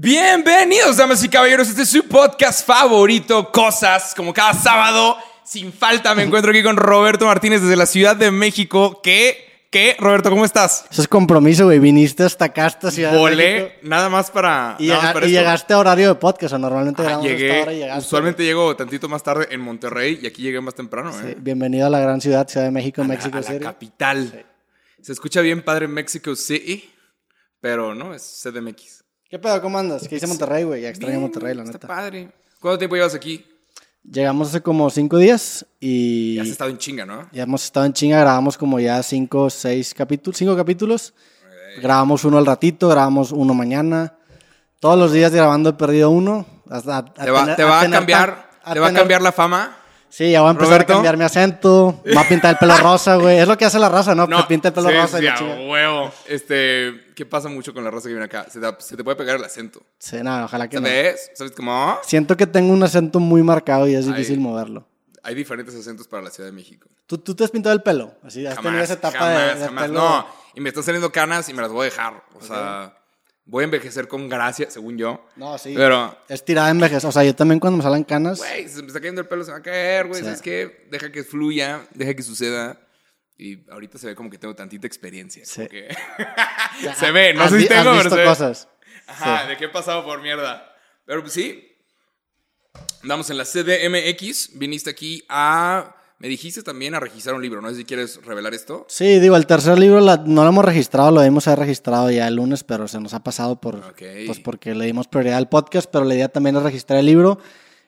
Bienvenidos, damas y caballeros. Este es su podcast favorito, Cosas. Como cada sábado, sin falta, me encuentro aquí con Roberto Martínez desde la Ciudad de México. ¿Qué? ¿Qué? Roberto, ¿cómo estás? Eso es compromiso, güey. Viniste hasta acá, hasta Ciudad de Volé México. nada más para. Y, nada más para y esto. llegaste a horario de podcast, o normalmente Ah, a esta hora y llegué. llegaste. Usualmente llego tantito más tarde en Monterrey y aquí llegué más temprano, Sí, ¿eh? Bienvenido a la gran ciudad, Ciudad de México, A México la City. capital. Se escucha bien padre Mexico City, pero no, es CDMX. ¿Qué pedo? ¿Cómo andas? ¿Qué dice Monterrey, güey? Ya extraño Bien, Monterrey, la Está neta. padre. ¿Cuánto tiempo llevas aquí? Llegamos hace como cinco días y Ya has estado en chinga, ¿no? ya hemos estado en chinga. Grabamos como ya cinco, seis capítulos, cinco capítulos. Grabamos uno al ratito, grabamos uno mañana. Todos los días grabando he perdido uno. Hasta- a- a Te va, tener- te va a, cambiar, te va a cambiar la fama. Sí, ya voy a empezar Roberto. a cambiar mi acento. Me va a pintar el pelo rosa, güey. Es lo que hace la raza, ¿no? No, que pinta el pelo sí, rosa y sí, la chinga. huevo. Este, ¿qué pasa mucho con la raza que viene acá? Se, te puede pegar el acento. Sí, no, ojalá que no. ¿Sabes? ¿Sabes cómo? Siento que tengo un acento muy marcado y es difícil moverlo. Hay diferentes acentos para la Ciudad de México. ¿Tú, tú te has pintado el pelo? Así, has tenido Jamás, esa etapa jamás, de, de jamás. pelo. No, y me están saliendo canas y me las voy a dejar. O sea, voy a envejecer con gracia, según yo. No, sí. Pero, Es tirada en vejez. O sea, yo también cuando me salen canas. güey, se me está cayendo el pelo, se va a caer, güey. Sí. ¿Sabes qué? Deja que fluya, deja que suceda. Y ahorita se ve como que tengo tantita experiencia. Sí. que- se ve, no sé si tengo, has visto cosas. Ajá, de qué he pasado por mierda. Pero pues sí. Andamos en la CDMX. Viniste aquí a. Me dijiste también a registrar un libro. No sé si quieres revelar esto. Sí, digo, el tercer libro la- no lo hemos registrado, lo debimos haber registrado ya el lunes, pero se nos ha pasado por, pues porque le dimos prioridad al podcast, pero la idea también es registrar el libro.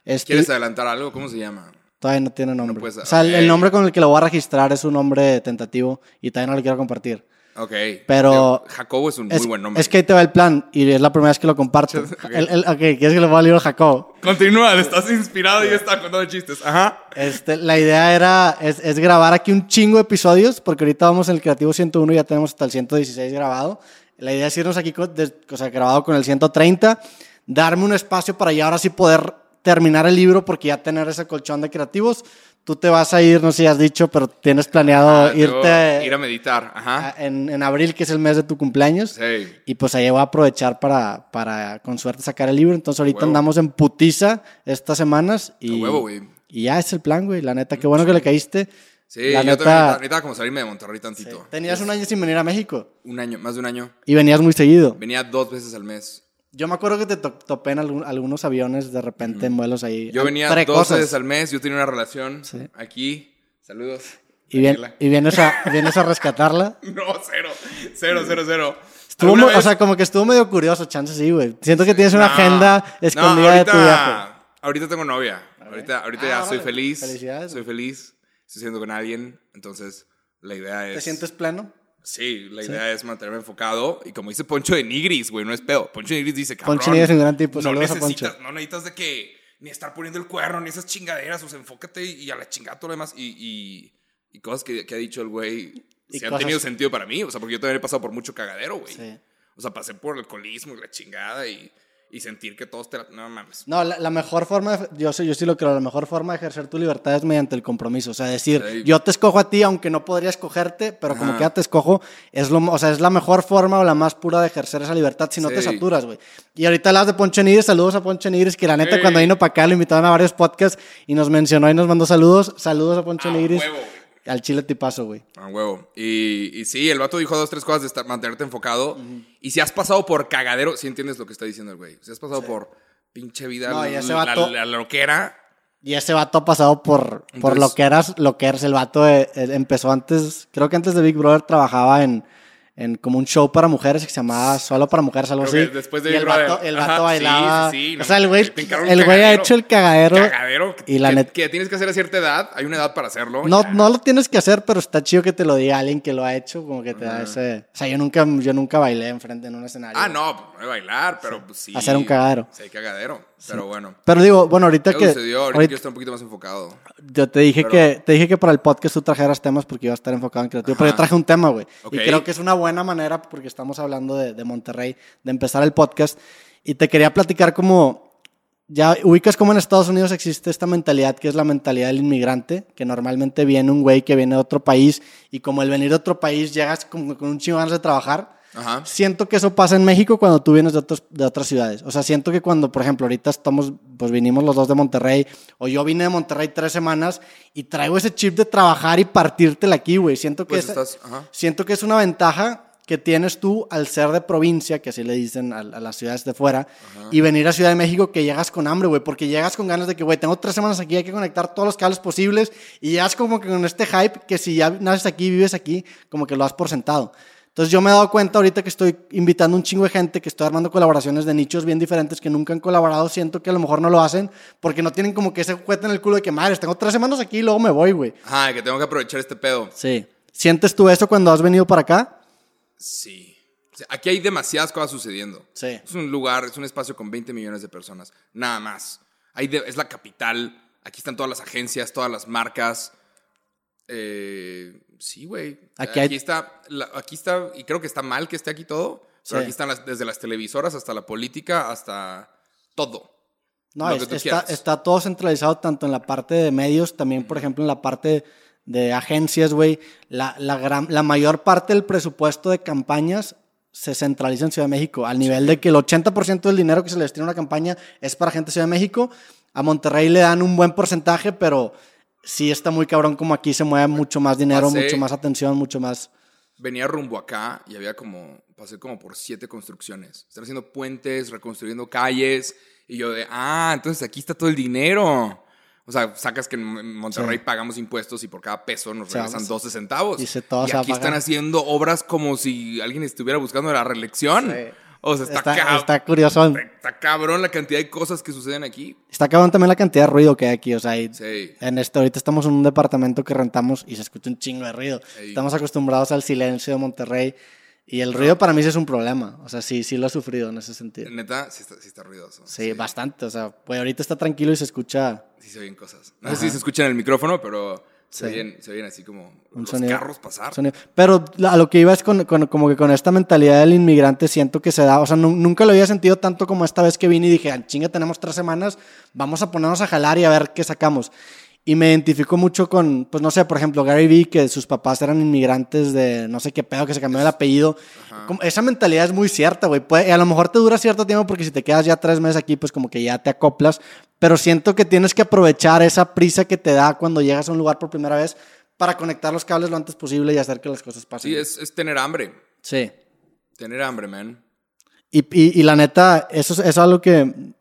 ¿Quieres adelantar algo? ¿Cómo se llama? Todavía no tiene nombre. puedes- o sea, el nombre con el que lo voy a registrar es un nombre tentativo y todavía no lo quiero compartir. Ok. Pero- Jacobo es un Es, muy buen nombre. es que ahí te va el plan y es la primera vez que lo comparto. Ok. El- el- ok, ¿quieres que le ponga el libro a Jacob? Continúa, estás inspirado y está contando chistes. Ajá. Este, la idea era, es, es grabar aquí un chingo de episodios, porque ahorita vamos en el Creativo 101 y ya tenemos hasta el 116 grabado. La idea es irnos aquí, con, des- o sea, grabado con el 130, darme un espacio para ya ahora sí poder terminar el libro, porque ya tener ese colchón de creativos. Tú te vas a ir, no sé si has dicho, pero tienes planeado Ah, irte Ir a meditar. Ajá. en, en abril, que es el mes de tu cumpleaños. Sí. Y pues ahí voy a aprovechar para, para con suerte sacar el libro. Entonces ahorita huevo. andamos en putiza estas semanas. Y, A huevo, güey. y ya es el plan, güey. La neta, qué bueno que le caíste. Sí, la yo neta, también necesitaba- necesitaba como salirme de Monterrey tantito. tenías un año sin venir a México. Un año, más de un año. Y venías muy seguido. Venía dos veces al mes. Yo me acuerdo que te to- topé en algún- algunos aviones de repente en vuelos ahí. Yo venía dos cosas. veces al mes. Yo tenía una relación Sí. aquí. Saludos. Y, bien- y vienes, a, vienes a rescatarla. No, cero. Cero, cero, cero. Estuvo, ¿Alguna muy- o vez- sea, como que estuvo medio curioso, chance sí, güey. Siento que tienes una No, agenda no, escondida de tu viaje. ahorita, ahorita tengo novia. Ahorita, ahorita Ah, ya soy órale. feliz. Felicidades, Soy feliz. Estoy siendo con alguien. Entonces, la idea es. ¿Te sientes pleno? Sí, la idea es mantenerme enfocado. Y como dice Poncho de Nigris, güey, no es pedo. Poncho de Nigris dice, cabrón. Poncho Nigris es un gran tipo, No necesitas, no necesitas de que ni estar poniendo el cuerno, ni esas chingaderas. O sea, enfócate y, y a la chingada todo lo demás. Y, y, y cosas que, que ha dicho el güey sí han tenido sentido para mí. O sea, porque yo también he pasado por mucho cagadero, güey. Sí. O sea, pasé por el alcoholismo y la chingada y, y sentir que todos te la... No mames. No, la, la mejor forma, de- yo, sé, yo sí lo creo, la mejor forma de ejercer tu libertad es mediante el compromiso. O sea, decir, Sí. yo te escojo a ti, aunque no podría escogerte, pero como Ajá. que ya te escojo, es, lo, o sea, es la mejor forma o la más pura de ejercer esa libertad si no te saturas, güey. Y ahorita hablas de Poncho Nigris, saludos a Poncho Nigris, que la neta cuando vino para acá lo invitaron a varios podcasts y nos mencionó y nos mandó saludos. Saludos a Poncho Ah, Nigris. huevo. Al chile tipazo, güey. A huevo. Y, y sí, el vato dijo dos, tres cosas de estar, mantenerte enfocado. Y si has pasado por cagadero, si entiendes lo que está diciendo el güey. Si has pasado por pinche vida, No, la, la, loquera. Y ese vato ha pasado por, por Entonces- lo que eras, lo que eres. El vato eh, eh, empezó antes, creo que antes de Big Brother trabajaba en, en como un show para mujeres que se llamaba Solo para Mujeres, algo Creo así. después de y el vato, el Ajá, vato sí, bailaba. sí, sí, no, o sea, el güey, el güey ha hecho el cagadero. Cagadero. Y la que, net- que tienes que hacer a cierta edad. Hay una edad para hacerlo. No, ya. no lo tienes que hacer, pero está chido que te lo diga alguien que lo ha hecho, como que te da ese... O sea, yo nunca, yo nunca bailé enfrente en un escenario. Ah, no, pues, no de bailar, pero pues sí. Hacer un cagadero. Sí, cagadero. Pero bueno. Pero digo, bueno, ahorita ¿Qué que... sucedió? Ahorita, ahorita- quiero estar un poquito más enfocado. Yo te dije Pero- que te dije que para el podcast tú trajeras temas porque iba a estar enfocado en creativo, pero yo Ajá. traje un tema, güey. Ok. Y creo que es una buena manera porque estamos hablando de, Monterrey, de empezar el podcast y te quería platicar como ya ubicas como en Estados Unidos existe esta mentalidad que es la mentalidad del inmigrante, que normalmente viene un güey que viene de otro país y como el venir de otro país llegas como con un chingo de trabajar. Ajá. Siento que eso pasa en México cuando tú vienes de, otros, de otras ciudades. O sea, siento que cuando, por ejemplo, ahorita estamos, pues vinimos los dos de Monterrey, o yo vine de Monterrey tres semanas y traigo ese chip de trabajar y partírtela aquí, güey. Siento que Pues estás- siento que es una ventaja que tienes tú al ser de provincia, que así le dicen a, a las ciudades de fuera, y venir a Ciudad de México que llegas con hambre, güey, porque llegas con ganas de que, güey, tengo tres semanas aquí, hay que conectar todos los cables posibles, y llegas como que con este hype que si ya naces aquí, vives aquí, como que lo has por sentado. Entonces yo me he dado cuenta ahorita que estoy invitando un chingo de gente, que estoy armando colaboraciones de nichos bien diferentes que nunca han colaborado, siento que a lo mejor no lo hacen porque no tienen como que ese juguete en el culo de que, madre, tengo tres semanas aquí y luego me voy, güey. Ajá, que tengo que aprovechar este pedo. Sí. ¿Sientes tú eso cuando has venido para acá? Sí. O sea, aquí hay demasiadas cosas sucediendo. Sí. Es un lugar, es un espacio con 20 millones de personas. Nada más. De- es la capital. Aquí están todas las agencias, todas las marcas. Eh, sí, güey. Aquí está, la- aquí está, y creo que está mal que esté aquí todo. Pero Sí. aquí están las- desde las televisoras hasta la política, hasta todo. No, es- está, está todo centralizado tanto en la parte de medios, también, por ejemplo, en la parte de agencias, güey. La, la, gran, la mayor parte del presupuesto de campañas se centraliza en Ciudad de México, al nivel de que el 80% del dinero que se le destina a una campaña es para gente de Ciudad de México. A Monterrey le dan un buen porcentaje, pero sí está muy cabrón como aquí se mueve mucho más dinero, Pasé- mucho más atención, mucho más... Venía rumbo acá y había como, pasé como por siete construcciones. Están haciendo puentes, reconstruyendo calles. Y yo de, ah, entonces aquí está todo el dinero. O sea, sacas que en Monterrey Sí. pagamos impuestos y por cada peso nos regresan 12 centavos. y se aquí están haciendo obras como si alguien estuviera buscando la reelección. Sí. O sea, está, Está, cab- está curioso. está cabrón la cantidad de cosas que suceden aquí. Está cabrón también la cantidad de ruido que hay aquí. O sea, Sí. en este, ahorita estamos en un departamento que rentamos y se escucha un chingo de ruido. Ey. Estamos acostumbrados al silencio de Monterrey y el ruido para mí sí es un problema. O sea, sí, sí lo he sufrido en ese sentido. Neta, sí está, sí está ruidoso. Sí, bastante. O sea, pues ahorita está tranquilo y se escucha Sí se oyen cosas. No sé si se escucha en el micrófono, pero se, Sí. oyen, se oyen así como un los sonido. carros pasar. sonido. Pero a lo que iba es con, con- como que con esta mentalidad del inmigrante siento que se da. O sea, nu- nunca lo había sentido tanto como esta vez que vine y dije, "Ah, chinga, tenemos tres semanas, vamos a ponernos a jalar y a ver qué sacamos. Y me identifico mucho con, pues no sé, por ejemplo, Gary Vee, que sus papás eran inmigrantes de no sé qué pedo, que se cambió el apellido. Como- esa mentalidad es muy cierta, güey. A lo mejor te dura cierto tiempo porque si te quedas ya tres meses aquí, pues como que ya te acoplas. Pero siento que tienes que aprovechar esa prisa que te da cuando llegas a un lugar por primera vez para conectar los cables lo antes posible y hacer que las cosas pasen. Sí, es, es tener hambre. Sí. Tener hambre, man. Y, y- y la neta, eso es, eso es algo que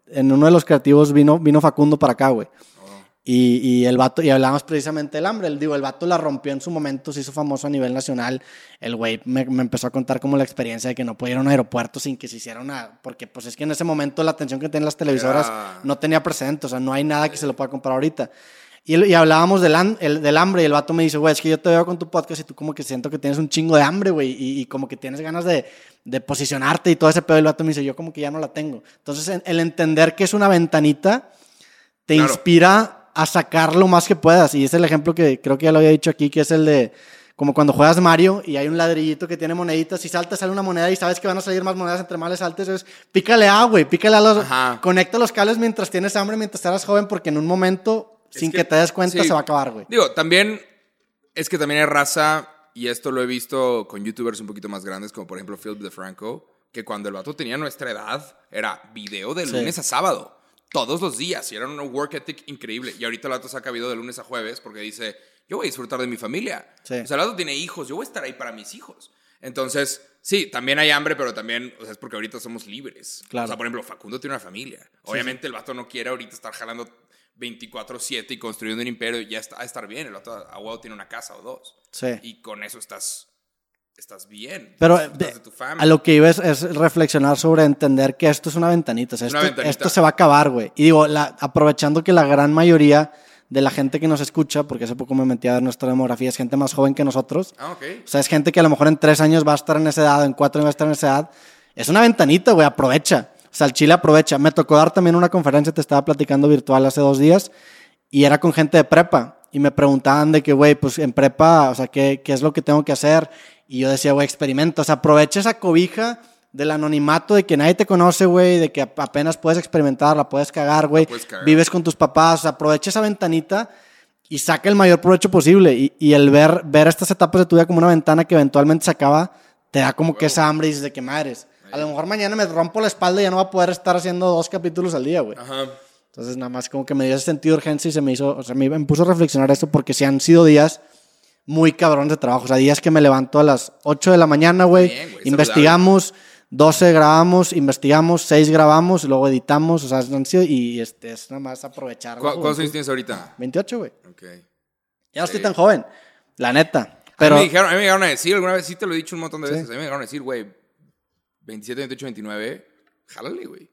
en uno de los creativos vino, vino Facundo para acá, güey. Y, y el vato, y hablábamos precisamente del hambre. El, digo, el vato la rompió en su momento, se hizo famoso a nivel nacional. El güey me, me empezó a contar como la experiencia de que no podía ir a un aeropuerto sin que se hiciera una. Porque, pues es que en ese momento la atención que tenían las televisoras Era- no tenía precedente. O sea, no hay nada que se lo pueda comprar ahorita. Y, y hablábamos del, el- del hambre y el vato me dice, güey, es que yo te veo con tu podcast y tú como que siento que tienes un chingo de hambre, güey, y, y como que tienes ganas de, de posicionarte y todo ese pedo. Y el vato me dice, yo como que ya no la tengo. Entonces, en- el entender que es una ventanita te Claro. inspira a sacar lo más que puedas. Y es el ejemplo que creo que ya lo había dicho aquí, que es el de como cuando juegas Mario y hay un ladrillito que tiene moneditas y saltas, sale una moneda y sabes que van a salir más monedas entre más le saltes, es pícale a, güey, pícale a los... Ajá. Conecta los cables mientras tienes hambre, mientras eras joven, porque en un momento, Es sin que, que- te des cuenta, sí. se va a acabar, güey. Digo, también es que también hay raza, y esto lo he visto con youtubers un poquito más grandes, como por ejemplo Philip DeFranco, que cuando el vato tenía nuestra edad, era video de Sí. lunes a sábado. Todos los días. Y era un work ethic increíble. Y ahorita el vato saca video de lunes a jueves porque dice, yo voy a disfrutar de mi familia. Sí. O sea, el vato tiene hijos, yo voy a estar ahí para mis hijos. Entonces, sí, también hay hambre, pero también, o sea, es porque ahorita somos libres. Claro. O sea, por ejemplo, Facundo tiene una familia. Obviamente el vato no quiere ahorita estar jalando 24/7 y construyendo un imperio y ya está a estar bien. El vato a huevo tiene una casa o dos. Sí. Y con eso estás, estás bien. Pero Disfrutas de- de tu familia. a lo que iba es, es reflexionar sobre entender que esto es una ventanita. O sea, Es una esto, ventanita. esto se va a acabar, güey. Y digo, la- aprovechando que la gran mayoría de la gente que nos escucha, porque hace poco me metí a ver nuestra demografía, es gente más joven que nosotros. Ah, ok. O sea, es gente que a lo mejor en tres años va a estar en esa edad, en cuatro años va a estar en esa edad. Es una ventanita, güey, aprovecha. O sea, el Chile aprovecha. Me tocó dar también una conferencia, te estaba platicando virtual hace dos días, y era con gente de prepa. Y me preguntaban de que, güey, pues en prepa, o sea, ¿qué, ¿qué es lo que tengo que hacer? Y yo decía, güey, experimenta. O sea, aprovecha esa cobija del anonimato de que nadie te conoce, güey, de que ap- apenas puedes experimentar, la puedes cagar, güey. Vives con tus papás, o sea, aprovecha esa ventanita y saca el mayor provecho posible. Y, y el ver, ver estas etapas de tu vida como una ventana que eventualmente se acaba, te da como que esa hambre y dices de que madres. A lo mejor mañana me rompo la espalda y ya no voy a poder estar haciendo dos capítulos al día, güey. Ajá. Entonces nada más como que me dio ese sentido de urgencia y se me hizo, o sea, me, me puso a reflexionar esto porque si han sido días muy cabrones de trabajo. O sea, días que me levanto a las 8 de la mañana, güey. Investigamos, 12 grabamos, investigamos, 6 grabamos, luego editamos. O sea, han sido, y este, es nada más aprovechar. la ¿Cu- ¿Cuántos años tienes ahorita? 28, güey. Ok. Ya no estoy tan joven, la neta. Pero... Pero A, mí me dijeron, a mí me llegaron a decir, alguna vez sí te lo he dicho un montón de veces, a mí me llegaron a decir, güey, 27, 28, 29, jálale, güey.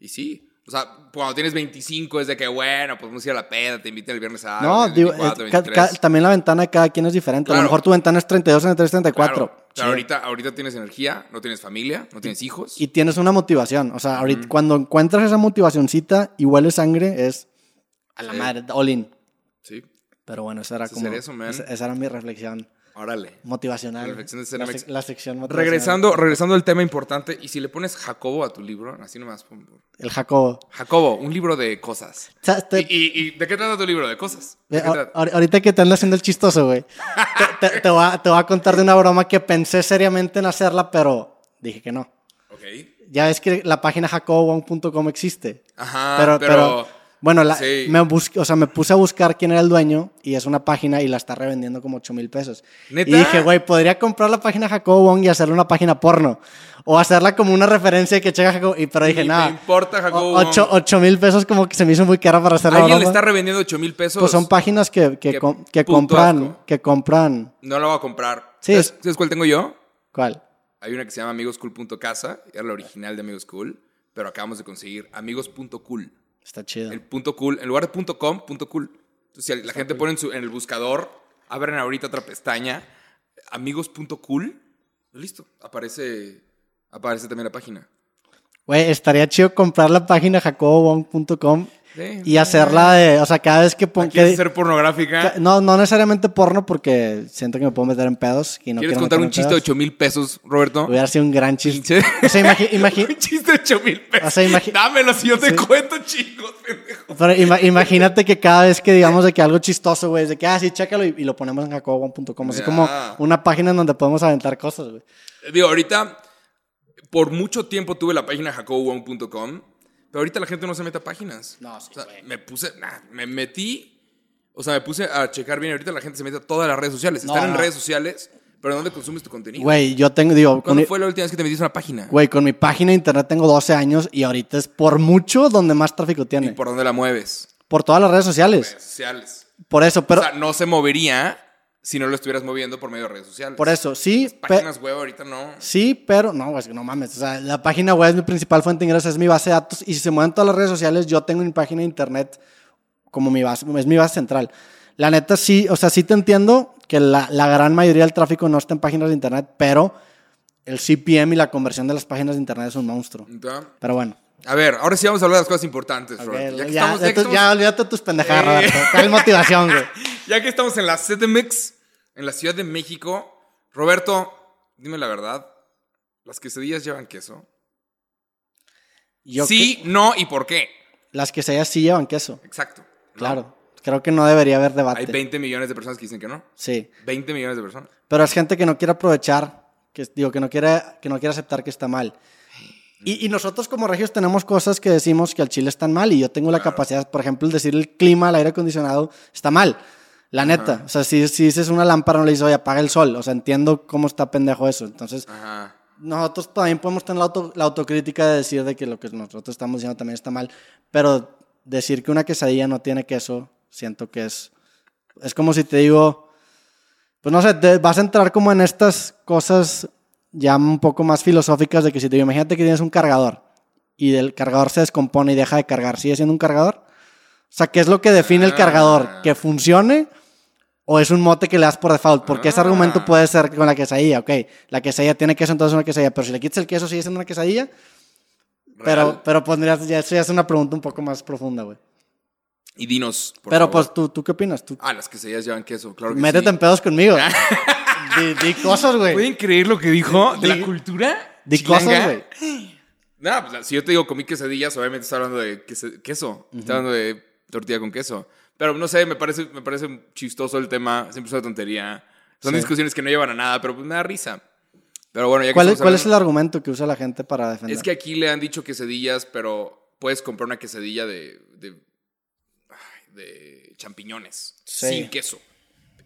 Y sí. O sea, cuando tienes 25 es de que, bueno, pues vamos a ir a la peda, te inviten el viernes a... no, digo, es- ca- ca- también la ventana de cada quien es diferente. A lo mejor tu ventana es 32, 33, 34. Claro, claro, ahorita, ahorita tienes energía, no tienes familia, no tienes hijos. Y tienes una motivación. O sea, ahorita, cuando encuentras esa motivacioncita y huele sangre, es a la Sí. madre, all in. Sí, Pero bueno, esa era Ese como. eso, esa era mi reflexión órale. motivacional. La reflexión de la, sec- la sección motivacional. Regresando, regresando al tema importante, y si le pones Jacobo a tu libro, así nomás, El Jacobo. Jacobo, un libro de cosas. Te- ¿Y, y, de qué trata tu libro? ¿De cosas? ¿De eh, ahorita que te ando haciendo el chistoso, güey. te, te- te voy a, te voy a contar de una broma que pensé seriamente en hacerla, pero dije que no. Ok. Ya ves que la página jacobowong.com existe. Ajá, pero, pero... pero, bueno, la- sí. me, busqué- o sea, me puse a buscar quién era el dueño y es una página y la está revendiendo como 8 mil pesos. ¿Neta? Y dije, güey, podría comprar la página Jacobo Wong y hacerle una página porno. O hacerla como una referencia de que checa Jacobo. Y, pero dije, nada. te importa, Jacobo Wong. 8 mil pesos como que se me hizo muy cara para hacer la ¿Alguien le está revendiendo 8 mil pesos? Pues son páginas que, que, com- compran. asco. Que compran. No lo voy a comprar. Sí, ¿Sabes, es- ¿Sabes cuál tengo yo? ¿Cuál? Hay una que se llama amigoscool.casa, era la original de Amigos Cool, pero acabamos de conseguir amigos.cool. Está chido. El punto cool, en lugar de punto com, punto cool. Entonces, si la gente pone en, su, en el buscador, abren ahorita otra pestaña, amigos.cool, listo, aparece, aparece también la página. Güey, estaría chido comprar la página jacobowong.com Sí. y hacerla de. O sea, cada vez que pongo. ¿Quieres ser pornográfica? No, no necesariamente porno porque siento que me puedo meter en pedos. Y no ¿Quieres quiero contar un chiste de pedos. 8 mil pesos, Roberto? Hubiera sido un gran chiste. O sea, un chiste de 8 mil pesos. O sea, imagi- Dámelo si yo te Sí. cuento, chicos, pero ima- imagínate que cada vez que digamos de que algo chistoso, güey, es de que, ah, sí, chécalo y, y lo ponemos en jacobowong.com. Así Ya. como una página en donde podemos aventar cosas, güey. Digo, ahorita, por mucho tiempo tuve la página jacobowong.com, pero ahorita la gente no se mete a páginas. No, sí, O sea, güey. me puse, nah, me metí, o sea, me puse a checar bien. Ahorita la gente se mete a todas las redes sociales. No, Están en redes sociales, pero ¿dónde consumes tu contenido? Güey, yo tengo, digo, ¿Cuándo mi, fue la última vez que te metiste a una página? güey, con mi página de internet tengo 12 años y ahorita es por mucho donde más tráfico ¿Y tiene. por dónde la mueves? Por todas las redes sociales. Redes sociales. Por eso, pero, o sea, no se movería si no lo estuvieras moviendo por medio de redes sociales. por eso, sí, pe- Páginas web ahorita no. Sí, pero no, güey, no mames. O sea, la página web es mi principal fuente de ingresos, es mi base de datos. Y si se mueven todas las redes sociales, yo tengo mi página de internet como mi base, es mi base central. La neta, sí, o sea, sí te entiendo que la, la gran mayoría del tráfico no está en páginas de internet, pero el CPM y la conversión de las páginas de internet es un monstruo. ¿Entonces? Pero bueno. A ver, ahora sí vamos a hablar de las cosas importantes, ok, Roberto. ya, Ya que ya, estamos- ya que tu- estamos- ya olvídate tus pendejadas, Eh. Roberto. ¿Cuál motivación, güey? Ya que estamos en la CDMX, en la Ciudad de México, Roberto, dime la verdad, ¿las quesadillas llevan queso? Yo sí, no y por qué. las quesadillas sí llevan queso, Exacto. ¿no? claro. Creo que no debería haber debate. Hay 20 millones de personas que dicen que no. Sí. 20 millones de personas. Pero es gente que no quiere aprovechar, que, digo, que no quiere, que no quiere aceptar que está mal. Y, y nosotros como regios tenemos cosas que decimos que al Chile están mal y yo tengo la Claro. capacidad, por ejemplo, el decir el clima, el aire acondicionado, está mal. La neta. O sea, si, si dices una lámpara, no le dices, oye, apaga el sol. O sea, entiendo cómo está pendejo eso. Entonces, Ajá. nosotros también podemos tener la, auto- la autocrítica de decir de que lo que nosotros estamos diciendo también está mal. Pero decir que una quesadilla no tiene queso, siento que es... Es como si te digo... Pues no sé, te vas a entrar como en estas cosas ya un poco más filosóficas de que si te digo, imagínate que tienes un cargador y el cargador se descompone y deja de cargar, ¿sigue siendo un cargador? O sea, ¿qué es lo que define el Ah. cargador? ¿Que funcione o es un mote que le das por default? Porque ese Ah. argumento puede ser con la quesadilla, ok, la quesadilla tiene queso, entonces es una quesadilla, pero si le quitas el queso sigue siendo una quesadilla, pero, Real. pero pondrías, ya, eso ya es una pregunta un poco más profunda, güey. Y dinos, por Pero favor. pues, ¿tú, ¿tú qué opinas? ¿Tú, Ah, las quesadillas llevan queso, claro que métete sí. en pedos conmigo. di, di cosas, güey. ¿Pueden creer lo que dijo de Di- la cultura? Di chilanga? cosas, güey. No, pues si yo te digo comí quesadillas, obviamente está hablando de queso. Está hablando de tortilla con queso. Pero no sé, me parece, me parece chistoso el tema. Siempre es una tontería. Son Sí. discusiones que no llevan a nada, pero pues me da risa. Pero bueno, ya que ¿Cuál, cuál es el argumento que usa la gente para defender? Es que aquí le han dicho quesadillas, pero puedes comprar una quesadilla de, de, de champiñones, Sí. sin queso.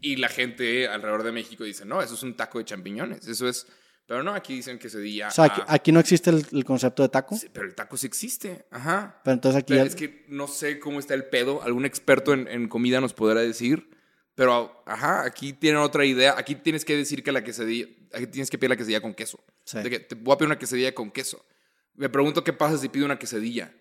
Y la gente alrededor de México dice, no, eso es un taco de champiñones, eso es... Pero no, aquí dicen quesadilla. o sea, aquí, aquí no existe el, el concepto de taco, sí, pero el taco sí existe, ajá. pero entonces aquí... Pero ya- es que no sé cómo está el pedo. Algún experto en, en comida nos podrá decir. Pero, ajá, aquí tienen otra idea. Aquí tienes que decir que la quesadilla. Aquí tienes que pedir la quesadilla con queso. Sí. De que te voy a pedir una quesadilla con queso. Me pregunto qué pasa si pido una quesadilla.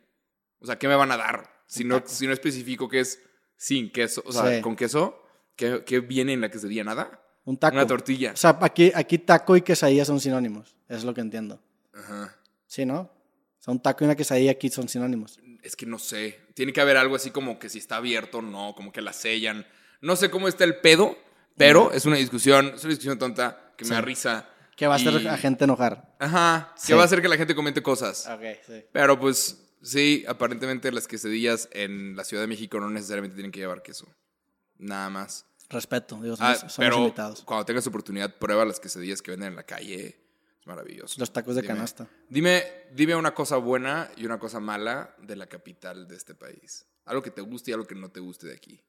O sea, ¿qué me van a dar? Si no, si no especifico que es sin queso. O sea, Sí. con queso. ¿Qué, qué viene en la quesadilla? Nada. Un taco. Una tortilla. O sea, aquí, aquí taco y quesadilla son sinónimos. Es lo que entiendo. Ajá. Sí, ¿no? O sea, un taco y una quesadilla aquí son sinónimos. Es que no sé. Tiene que haber algo así como que si está abierto o no, como que la sellan. No sé cómo está el pedo, pero es una discusión, es una discusión tonta que me Sí. da risa. Que va a hacer Y- a gente enojar. Ajá, Sí. que va a hacer que la gente comente cosas. Ok, sí. Pero pues sí, aparentemente las quesadillas en la Ciudad de México no necesariamente tienen que llevar queso. Nada más. Respeto, digo, Ah, somos, pero invitados. cuando tengas oportunidad, prueba las quesadillas que venden en la calle. Es maravilloso. Los tacos de Dime. canasta. Dime, dime una cosa buena y una cosa mala de la capital de este país. Algo que te guste y algo que no te guste de aquí.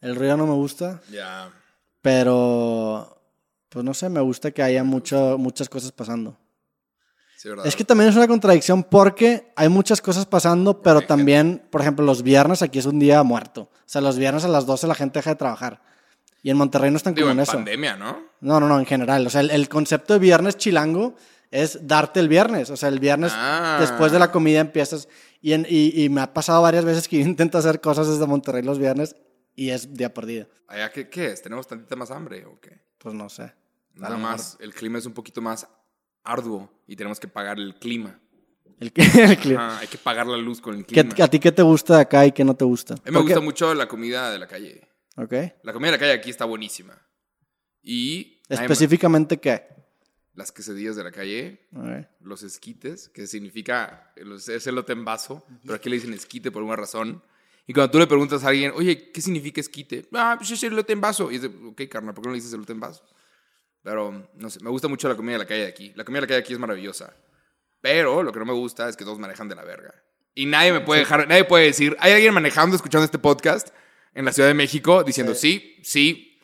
El río no me gusta, Ya. pero pues no sé, me gusta que haya mucho, muchas cosas pasando. Sí, ¿verdad? Es que también es una contradicción porque hay muchas cosas pasando, pero también, por ejemplo, los viernes aquí es un día muerto. O sea, los viernes a las 12 la gente deja de trabajar. Y en Monterrey no están Digo, como en en eso. pandemia, ¿no? No, no, no, en general. O sea, el, el concepto de viernes chilango es darte el viernes. O sea, el viernes Ah. después de la comida empiezas. Y, en- y, y me ha pasado varias veces que intento hacer cosas desde Monterrey los viernes y es día perdido. Allá, ¿qué, qué es? ¿Tenemos tantita más hambre o qué? Pues no sé. Nada más, el clima es un poquito más arduo y tenemos que pagar el clima. El, el clima. Ajá, hay que pagar la luz con el ¿Qué- clima. ¿A ti qué te gusta de acá y qué no te gusta? A mí me Porque- gusta mucho la comida de la calle. Ok. La comida de la calle aquí está buenísima. Y ¿Específicamente qué? las quesadillas de la calle, los esquites, que significa, es elote en vaso, pero aquí le dicen esquite por una razón. Y cuando tú le preguntas a alguien, oye, ¿qué significa esquite? Ah, pues es elote en vaso. Y de, ok, carnal, ¿por qué no le dices elote en vaso? Pero, no sé, me gusta mucho la comida de la calle de aquí. La comida de la calle de aquí es maravillosa. Pero lo que no me gusta es que todos manejan de la verga. Y nadie me puede dejar, nadie puede decir, hay alguien manejando, escuchando este podcast en la Ciudad de México diciendo, sí, sí,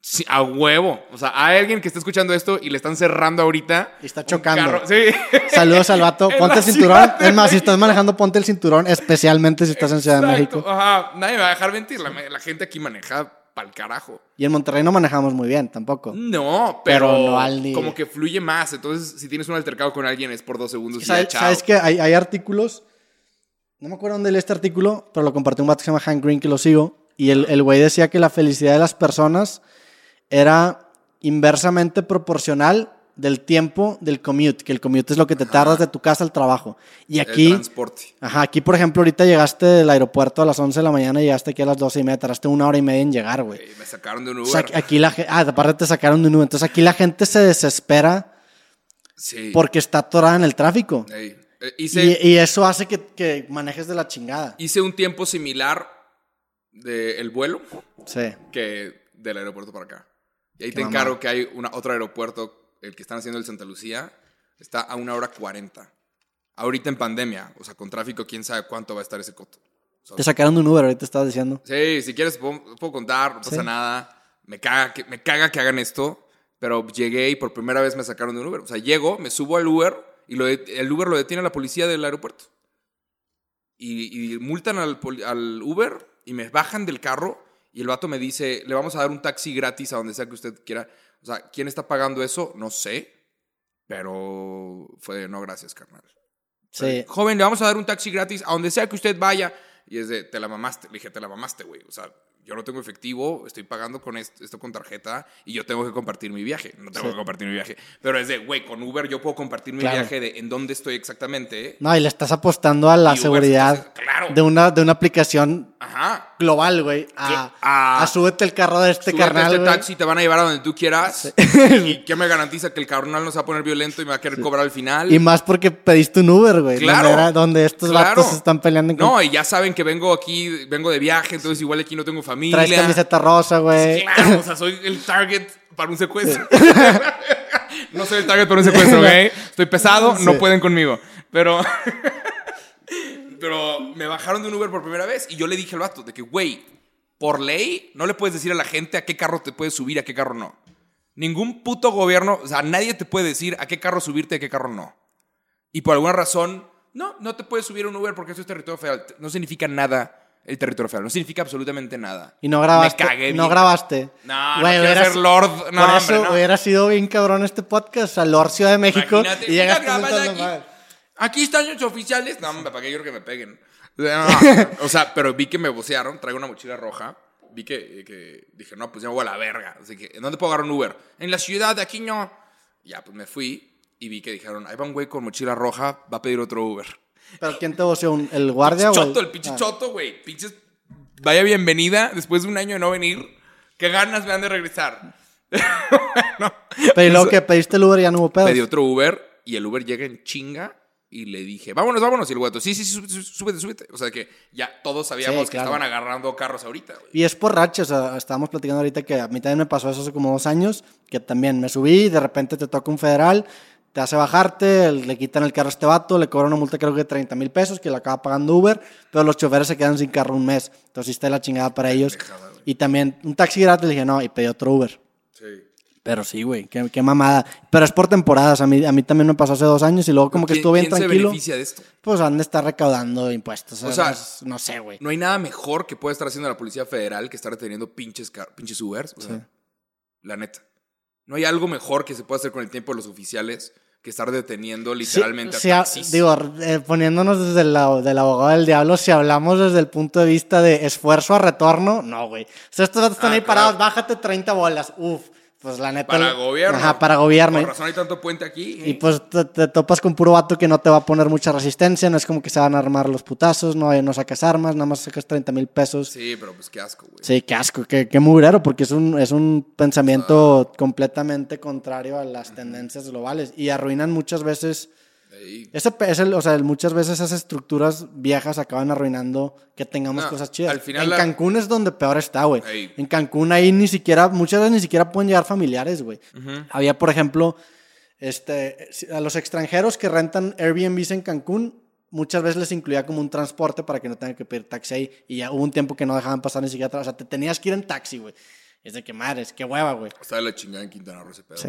sí, a huevo. O sea, hay alguien que está escuchando esto y le están cerrando ahorita. Y está chocando. Sí. Saludos al vato. Ponte el cinturón. Es más, si estás manejando, ponte el cinturón, especialmente si estás en Ciudad de México. Ajá, nadie me va a dejar mentir. La, la gente aquí maneja pa'l carajo. Y en Monterrey no manejamos muy bien tampoco. No, pero, Pero no al ni- como que fluye más. Entonces, si tienes un altercado con alguien es por dos segundos y ya, ¿Sabes, chao. sabes que hay, hay artículos? No me acuerdo dónde leí este artículo, pero lo compartió un vato que se llama Hank Green, que lo sigo. Y el el güey decía que la felicidad de las personas era inversamente proporcional del tiempo del commute, que el commute es lo que te tardas de tu casa al trabajo. Y El aquí, transporte. ajá, aquí por ejemplo, ahorita llegaste del aeropuerto a las 11 de la mañana y llegaste aquí a las 12 y media, tardaste una hora y media en llegar, güey. Ey, me sacaron de un O Uber. sea, aquí la ah, aparte te sacaron de un Uber. Entonces aquí la gente se desespera sí. porque está atorada en el tráfico. Ey, eh, hice, Y, y eso hace que, que manejes de la chingada. hice un tiempo similar del vuelo Sí. que del aeropuerto para acá. Y ahí Qué te encargo que hay una, otro aeropuerto, el que están haciendo el Santa Lucía, está a una hora cuarenta. Ahorita en pandemia, o sea, con tráfico, quién sabe cuánto va a estar ese coto. Te sacaron de un Uber, ahorita estabas diciendo. Sí, si quieres puedo, puedo contar, no pasa Sí. nada. Me caga, que, me caga que hagan esto, pero llegué y por primera vez me sacaron de un Uber. O sea, llego, me subo al Uber y lo de- el Uber lo detiene la policía del aeropuerto. Y, y multan al, al Uber y me bajan del carro y el vato me dice, le vamos a dar un taxi gratis a donde sea que usted quiera. O sea, ¿quién está pagando eso? No sé, pero fue, no, gracias, carnal. Sí. Joven, le vamos a dar un taxi gratis a donde sea que usted vaya. Y es de, te la mamaste. Le dije, te la mamaste, güey. O sea, yo no tengo efectivo, estoy pagando con esto, esto con tarjeta y yo tengo que compartir mi viaje. No tengo Sí. que compartir mi viaje. Pero es de, güey, con Uber yo puedo compartir mi Claro. viaje de en dónde estoy exactamente. No, y le estás apostando a la Uber seguridad claro. de, una, de una aplicación Ajá. global, güey. A, A- a súbete el carro de este carnal, este taxi, te van a llevar a donde tú quieras. ¿Y qué me garantiza que el carnal no se va a poner violento y me va a querer cobrar al final? Y más porque pediste un Uber, güey. Claro. Donde, estos Claro. vatos se están peleando en No, y ya saben que vengo aquí, vengo de viaje, entonces igual aquí no tengo familia. Traes camiseta rosa, güey. Claro, o sea, soy el target para un secuestro. No soy el target por un secuestro, ¿ok? Estoy pesado, no pueden conmigo. Pero. Pero me bajaron de un Uber por primera vez y yo le dije al vato de que, güey, por ley no le puedes decir a la gente a qué carro te puedes subir a qué carro no. Ningún puto gobierno, o sea, nadie te puede decir a qué carro subirte a qué carro no. Y por alguna razón, no, no te puedes subir a un Uber porque eso es territorio federal. No significa nada el territorio federal, no significa absolutamente nada. Y no grabaste. Me cagué no bien. No, No, no quiero ser Lord. No, por hombre, eso no. hubiera sido bien cabrón este podcast. A Lord Ciudad de México. Imagínate, y llegas mira, grabas comentando aquí. mal. Aquí están los oficiales. No, hombre, ¿para qué quiero que me peguen? O sea, pero vi que me vocearon, traigo una mochila roja. Vi que, que dije, no, pues ya me voy a la verga. Así que, ¿en dónde puedo agarrar un Uber? En la ciudad, de aquí no. Ya, pues me fui y vi que dijeron, ahí va un güey con mochila roja, va a pedir otro Uber. ¿Pero quién te voció? ¿Un- ¿El guardia o Choto, el pinche Ah. choto, güey. Pinches, vaya bienvenida después de un año de no venir. Qué ganas me han de regresar. bueno, Pero luego que pediste el Uber ya no hubo pedos. pedí otro Uber y el Uber llega en chinga y le dije, vámonos, vámonos. Y el guato, sí, sí, sí, sú- sú- súbete, súbete. O sea que ya todos sabíamos Sí, que claro. estaban agarrando carros ahorita, güey. Y es por rachas, o sea, estábamos platicando ahorita que a mí también me pasó eso hace como dos años, que también me subí y de repente te toca un federal, te hace bajarte, le quitan el carro a este vato, le cobran una multa creo que de 30 mil pesos, que la acaba pagando Uber, pero los choferes se quedan sin carro un mes, entonces está la chingada para ellos. Y también un taxi gratis, le dije, no, y pedí otro Uber. Sí. Pero sí, güey, qué, qué mamada. Pero es por temporadas, a mí, a mí también me pasó hace dos años y luego como que ¿Quién- estuvo bien quién se tranquilo. beneficia de esto? Pues han de estar recaudando impuestos. O sea, es- no sé, güey. No hay nada mejor que pueda estar haciendo la Policía Federal que estar deteniendo pinches, pinches Ubers. O sea, la neta. No hay algo mejor que se pueda hacer con el tiempo de los oficiales que estar deteniendo literalmente Sí, a taxis. digo, eh, poniéndonos desde el lado del abogado del diablo, si hablamos desde el punto de vista de esfuerzo a retorno, no, güey. O sea, estos datos están Ah, ahí claro. parados, bájate 30 bolas. Uf, pues la neta. para gobierno. Ajá, para gobierno. Por razón hay tanto puente aquí. Y pues te, te topas con puro vato que no te va a poner mucha resistencia, no es como que se van a armar los putazos, no, no sacas armas, nada más sacas 30 mil pesos. Sí, pero pues qué asco, güey. Sí, qué asco, qué, qué mugrero, porque es un, es un pensamiento completamente contrario a las tendencias globales y arruinan muchas veces, Ese, pe- es el- o sea, muchas veces esas estructuras viejas acaban arruinando que tengamos No, cosas chidas. al final en la- Cancún es donde peor está, güey. Ey. En Cancún ahí ni siquiera, muchas veces ni siquiera pueden llegar familiares, güey. Había, por ejemplo, este, a los extranjeros que rentan Airbnbs en Cancún, muchas veces les incluía como un transporte para que no tengan que pedir taxi ahí. Y ya hubo un tiempo que no dejaban pasar ni siquiera. atrás. O sea, te tenías que ir en taxi, güey. Es de que madres, qué hueva, güey. está de la chingada en Quintana Roo ese pedo. Sí.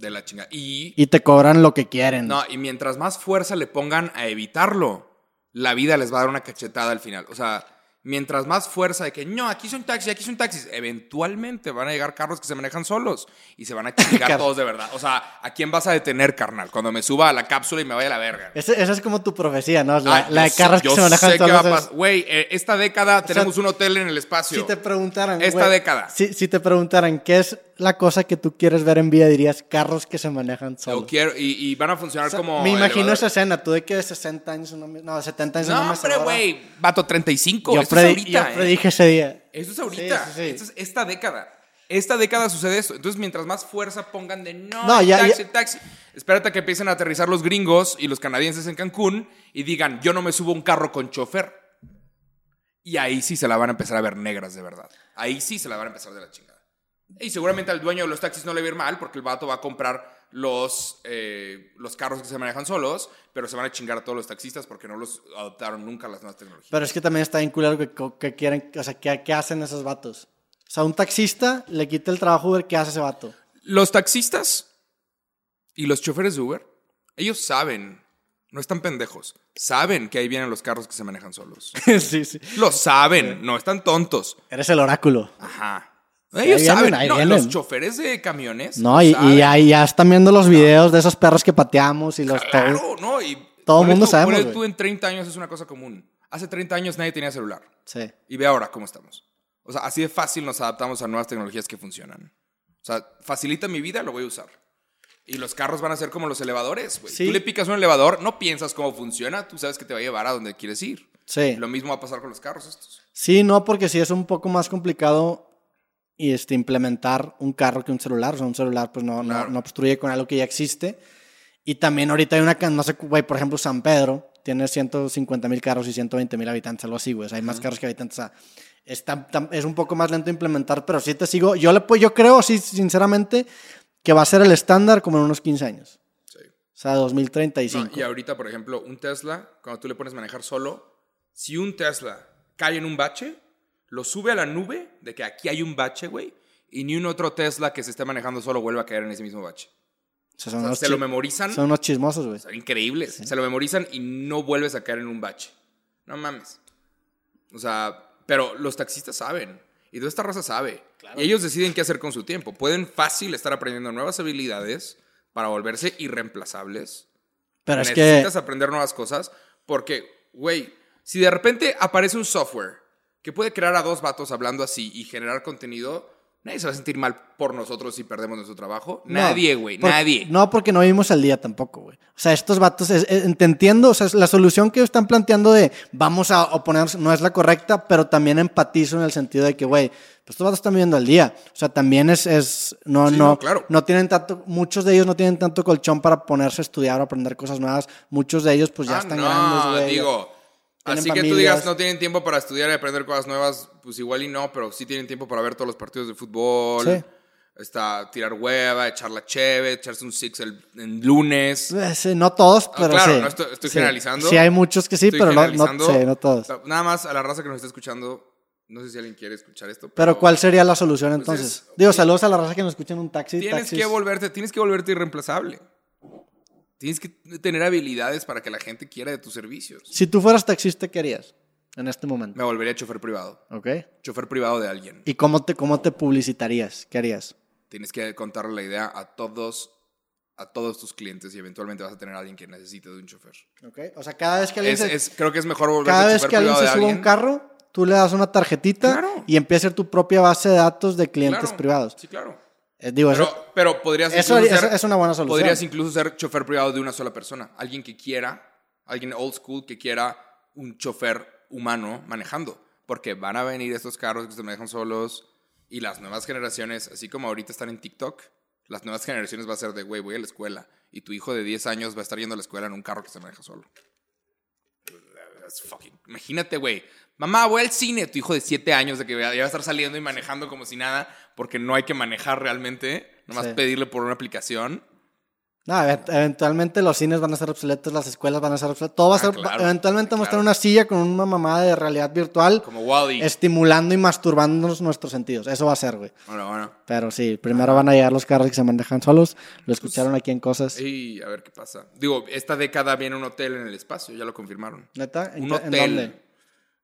De la chingada. Y, Y te cobran lo que quieren. no, y mientras más fuerza le pongan a evitarlo, la vida les va a dar una cachetada al final. O sea, mientras más fuerza de que no, aquí son taxis, aquí son taxis, eventualmente van a llegar carros que se manejan solos y se van a chingar todos de verdad. O sea, ¿a quién vas a detener, carnal? Cuando me suba a la cápsula y me vaya a la verga. Esa es como tu profecía, ¿no? La, Ah, la de carros que se manejan solos. Güey, eh, esta década tenemos un hotel en el espacio. Si te preguntaran. Esta década. Si, si te preguntaran qué es la cosa que tú quieres ver en vida, dirías carros que se manejan Yo solos. quiero, y, y van a funcionar O sea, como. me imagino esa escena, tú de que de 60 años, no, de 70 años. No, una hombre, güey. Vato 35. Yo, Esto es predi- ahorita. yo eh. predije ese día. Esto es ahorita. Sí, sí, sí. Esto es esta década. Esta década sucede esto. Entonces, mientras más fuerza pongan de no, No, el ya- taxi, ya- el taxi. Espérate a que empiecen a aterrizar los gringos y los canadienses en Cancún y digan, yo no me subo a un carro con chofer. Y ahí sí se la van a empezar a ver negras de verdad. Ahí sí se la van a empezar de la chingada. Y seguramente al dueño de los taxis no le va a ir mal porque el vato va a comprar los, eh, los carros que se manejan solos, pero se van a chingar a todos los taxistas porque no los adoptaron nunca las nuevas tecnologías. Pero es que también está bien culero que, que quieren, o sea, ¿qué, qué hacen esos vatos? O sea, un taxista le quita el trabajo Uber, ¿qué hace ese vato? Los taxistas y los choferes de Uber, ellos saben, no están pendejos, saben que ahí vienen los carros que se manejan solos. sí, sí. Lo saben, no están tontos. Eres el oráculo. Ajá. Ahí Ellos vienen, saben. ahí No, los choferes de camiones. No, y, y ya, y ya están viendo los videos de esos perros que pateamos y los... Claro, no. Y Todo ponle mundo tú- sabemos, güey. tú en 30 años es una cosa común. Hace 30 años nadie tenía celular. Sí. Y ve ahora cómo estamos. O sea, así de fácil nos adaptamos a nuevas tecnologías que funcionan. O sea, facilita mi vida, lo voy a usar. Y los carros van a ser como los elevadores, güey. Sí. Tú le picas un elevador, no piensas cómo funciona, tú sabes que te va a llevar a donde quieres ir. Sí. Lo mismo va a pasar con los carros estos. Sí, no, porque sí es un poco más complicado y este, implementar un carro que un celular. O sea, un celular pues no, no- Claro. no, obstruye con algo que ya existe. Y también ahorita hay una, no sé, güey, por ejemplo, San Pedro tiene 150 mil carros y 120 mil habitantes, algo así, güey. O sea, hay más carros que habitantes. O sea, es, tan- tan- es un poco más lento implementar, pero sí te sigo. Yo, le, pu- yo creo, sí, sinceramente, que va a ser el estándar como en unos 15 años. Sí. O sea, 2035. No, y ahorita, por ejemplo, un Tesla, cuando tú le pones manejar solo, si un Tesla cae en un bache, lo sube a la nube de que aquí hay un bache, güey, y ni un otro Tesla que se esté manejando solo vuelve a caer en ese mismo bache. O sea, son, O sea, unos se lo memorizan, son unos chismosos, güey. son increíbles. Se lo memorizan y no vuelves a caer en un bache. No mames. O sea, pero los taxistas saben. Y toda esta raza sabe. Y ellos deciden qué hacer con su tiempo. Pueden fácil estar aprendiendo nuevas habilidades para volverse irreemplazables. Pero es que. Necesitas aprender nuevas cosas porque, güey, si de repente aparece un software que puede crear a dos vatos hablando así y generar contenido, nadie se va a sentir mal por nosotros si perdemos nuestro trabajo. No, nadie, güey, nadie. No, porque no vivimos al día tampoco, güey. O sea, estos vatos, es- es- te entiendo, o sea, la solución que están planteando de vamos a oponernos no es la correcta, pero también empatizo en el sentido de que, güey, pues estos vatos están viviendo al día. O sea, también es, es no, Sí, no, no, claro. no tienen tanto, muchos de ellos no tienen tanto colchón para ponerse a estudiar o aprender cosas nuevas. Muchos de ellos, pues ya Ah, están no, grandes, güey. digo. Así que tú digas, no tienen tiempo para estudiar y aprender cosas nuevas, pues igual y no, pero sí tienen tiempo para ver todos los partidos de fútbol. Sí. Está, tirar hueva, echar la cheve, echarse un six el, en lunes. Eh, sí, no todos, Ah, pero claro, sí. no estoy- estoy Sí. generalizando. Sí, hay muchos que sí, Estoy pero no, no, todos. Nada más a la raza que nos está escuchando, no sé si alguien quiere escuchar esto. Pero ¿cuál sería la solución Pues entonces? es- Digo, saludos a la raza que nos escucha en un taxi. Tienes taxis. que volverte, tienes que volverte irreemplazable. Tienes que tener habilidades para que la gente quiera de tus servicios. Si tú fueras taxista, ¿qué harías en este momento? Me volvería chofer privado. ¿Ok? Chofer privado de alguien. ¿Y cómo te, cómo te publicitarías? ¿Qué harías? Tienes que contarle la idea a todos, a todos tus clientes y eventualmente vas a tener a alguien que necesite de un chofer. ¿Ok? O sea, cada vez que alguien, Es, se, es- creo que es mejor volverte cada vez que alguien se suba a un carro, tú le das una tarjetita Claro. y empieza a ser tu propia base de datos de clientes Claro, privados. Sí, claro. Eh, digo, eso, Pero, pero podrías eso, es una buena solución. Podrías incluso ser chofer privado de una sola persona. Alguien que quiera, alguien old school que quiera un chofer humano manejando. Porque van a venir estos carros que se manejan solos y las nuevas generaciones, así como ahorita están en TikTok, las nuevas generaciones va a ser de, güey, voy a la escuela. Y tu hijo de 10 años va a estar yendo a la escuela en un carro que se maneja solo. That's fucking- Imagínate, güey. Mamá, voy al cine. Tu hijo de 7 años de que ya va a estar saliendo y manejando como si nada, porque no hay que manejar realmente. Nomás Sí. pedirle por una aplicación. No, event- eventualmente los cines van a ser obsoletos, las escuelas van a ser obsoletas. Todo va a Ah, ser. claro, eventualmente vamos a en una silla con una mamada de realidad virtual, Como Wally. estimulando y masturbándonos nuestros sentidos. Eso va a ser, güey. Bueno, bueno. Pero sí, primero van a llegar los carros que se manejan solos. Lo escucharon aquí en cosas. Y a ver qué pasa. Digo, esta década viene un hotel en el espacio, ya lo confirmaron. ¿Neta? ¿En, Un hotel. ¿En dónde?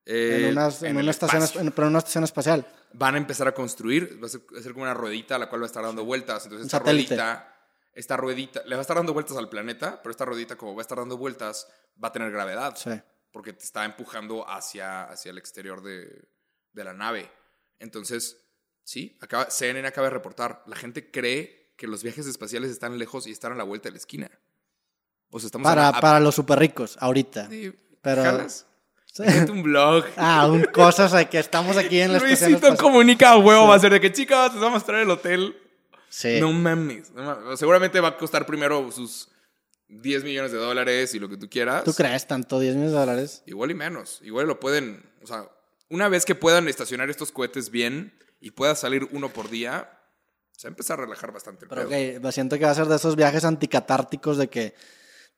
Eh, en, unas- en en una estación, espacio. en- pero en una estación espacial. Van a empezar a construir, va a ser, va a ser como una ruedita a la cual va a estar dando vueltas. Entonces, Un esta satélite. ruedita, esta ruedita, le va a estar dando vueltas al planeta, pero esta ruedita, como va a estar dando vueltas, va a tener gravedad. Sí. Porque te está empujando hacia, hacia el exterior de, de la nave. Entonces, sí, acaba, CNN acaba de reportar. La gente cree que los viajes espaciales están lejos y están a la vuelta de la esquina. O sea, estamos Para, a- a- para los super ricos, ahorita. Sí, Pero- jalas. Sí. Un blog. Ah, un cosas de que estamos aquí en la estación Luisito comunica a huevo, va a ser de que chicas, les vamos a mostrar el hotel. Sí. No mames. no mames. Seguramente va a costar primero sus 10 millones de dólares y lo que tú quieras. ¿Tú crees tanto? ¿10 millones de dólares? Igual y menos. Igual lo pueden. O sea, una vez que puedan estacionar estos cohetes bien y pueda salir uno por día, se va a empezar a relajar bastante el Pero pedo. siento que va a ser de esos viajes anticatárticos de que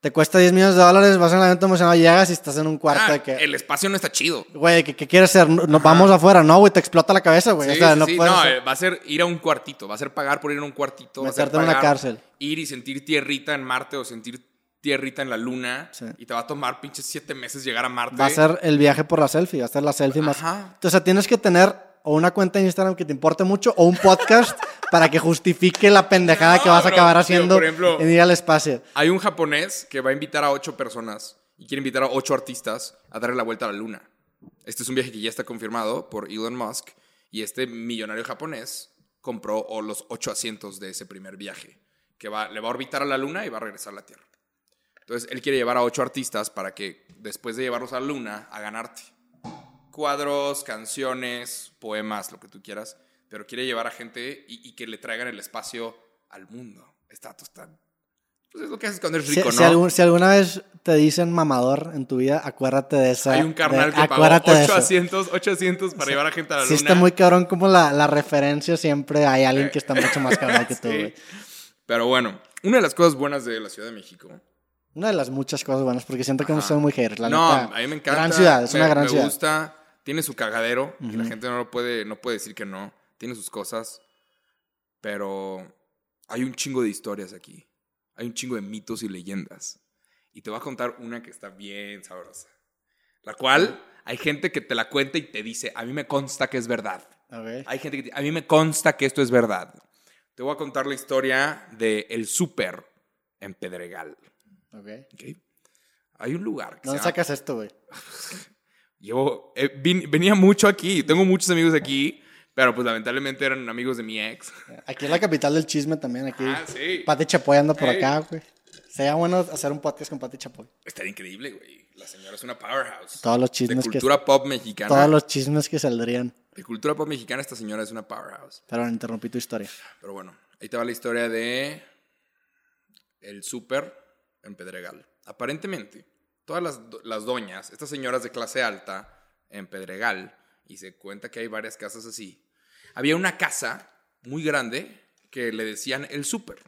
te cuesta 10 millones de dólares, vas en el evento emocionado, llegas y estás en un cuarto Ah, de que... El espacio no está chido. Güey, ¿qué, qué quieres ser? No- vamos afuera, no, güey, te explota la cabeza, güey. Sí, o sea, sí, no sí. puedes No, hacer- eh, va a ser ir a un cuartito, va a ser pagar por ir a un cuartito, va a ser Meterte en una pagar cárcel. Ir y sentir tierrita en Marte o sentir tierrita en la Luna Sí. y te va a tomar pinches siete meses llegar a Marte. Va a ser el viaje por la selfie, va a ser la selfie más. Ajá. Entonces, o sea, tienes que tener o una cuenta de Instagram que te importe mucho o un podcast para que justifique la pendejada No, que vas a acabar haciendo por ejemplo- en ir al espacio. Hay un japonés que va a invitar a ocho personas y quiere invitar a ocho artistas a darle la vuelta a la Luna. Este es un viaje que ya está confirmado por Elon Musk y este millonario japonés compró o los ocho asientos de ese primer viaje, que va, le va a orbitar a la Luna y va a regresar a la Tierra. Entonces, él quiere llevar a ocho artistas para que después de llevarlos a la Luna hagan arte. Cuadros, canciones, poemas, lo que tú quieras, pero quiere llevar a gente y, y que le traigan el espacio al mundo. Está tostado. Pues es lo que haces cuando eres Si, rico, si ¿no? algún- si alguna vez te dicen mamador en tu vida, acuérdate de esa. Hay un carnal de- que pagó acuérdate de 8 eso. asientos, 8 asientos para llevar a gente a la Sí luna. está muy cabrón como la, la referencia siempre hay alguien que está mucho más cabrón que tú, Sí. güey. Pero bueno, una de las cosas buenas de la Ciudad de México. Una de las muchas cosas buenas, porque siento que Ajá. sido muy haters. La no, neta, a mí me encanta. Gran ciudad, es me, una gran me ciudad. gusta. Tiene su cagadero. y la gente no lo puede, no puede decir que no. Tiene sus cosas. Pero hay un chingo de historias aquí. Hay un chingo de mitos y leyendas. Y te voy a contar una que está bien sabrosa. La cual hay gente que te la cuenta y te dice, a mí me consta que es verdad. Ok. Hay gente que te- a mí me consta que esto es verdad. Te voy a contar la historia de El Súper en Pedregal. ok. ¿ok? Hay un lugar que ¿Dónde sacas esto, güey? Llevo, eh, vin- venía mucho aquí, tengo muchos amigos aquí, pero pues lamentablemente eran amigos de mi ex. Aquí es la capital del chisme también. Aquí. Ah, sí. Pati Chapoy anda por acá, güey. Sería bueno hacer un podcast con Pati Chapoy. Estaría increíble, güey. La señora es una powerhouse. Todos los chismes de que- cultura pop mexicana. Todos los chismes que saldrían. De cultura pop mexicana, esta señora es una powerhouse. Pero interrumpí tu historia. Pero bueno, ahí te va la historia de el súper en Pedregal. Aparentemente, todas las, las doñas, estas señoras de clase alta en Pedregal, y se cuenta que hay varias casas así, había una casa muy grande que le decían el súper.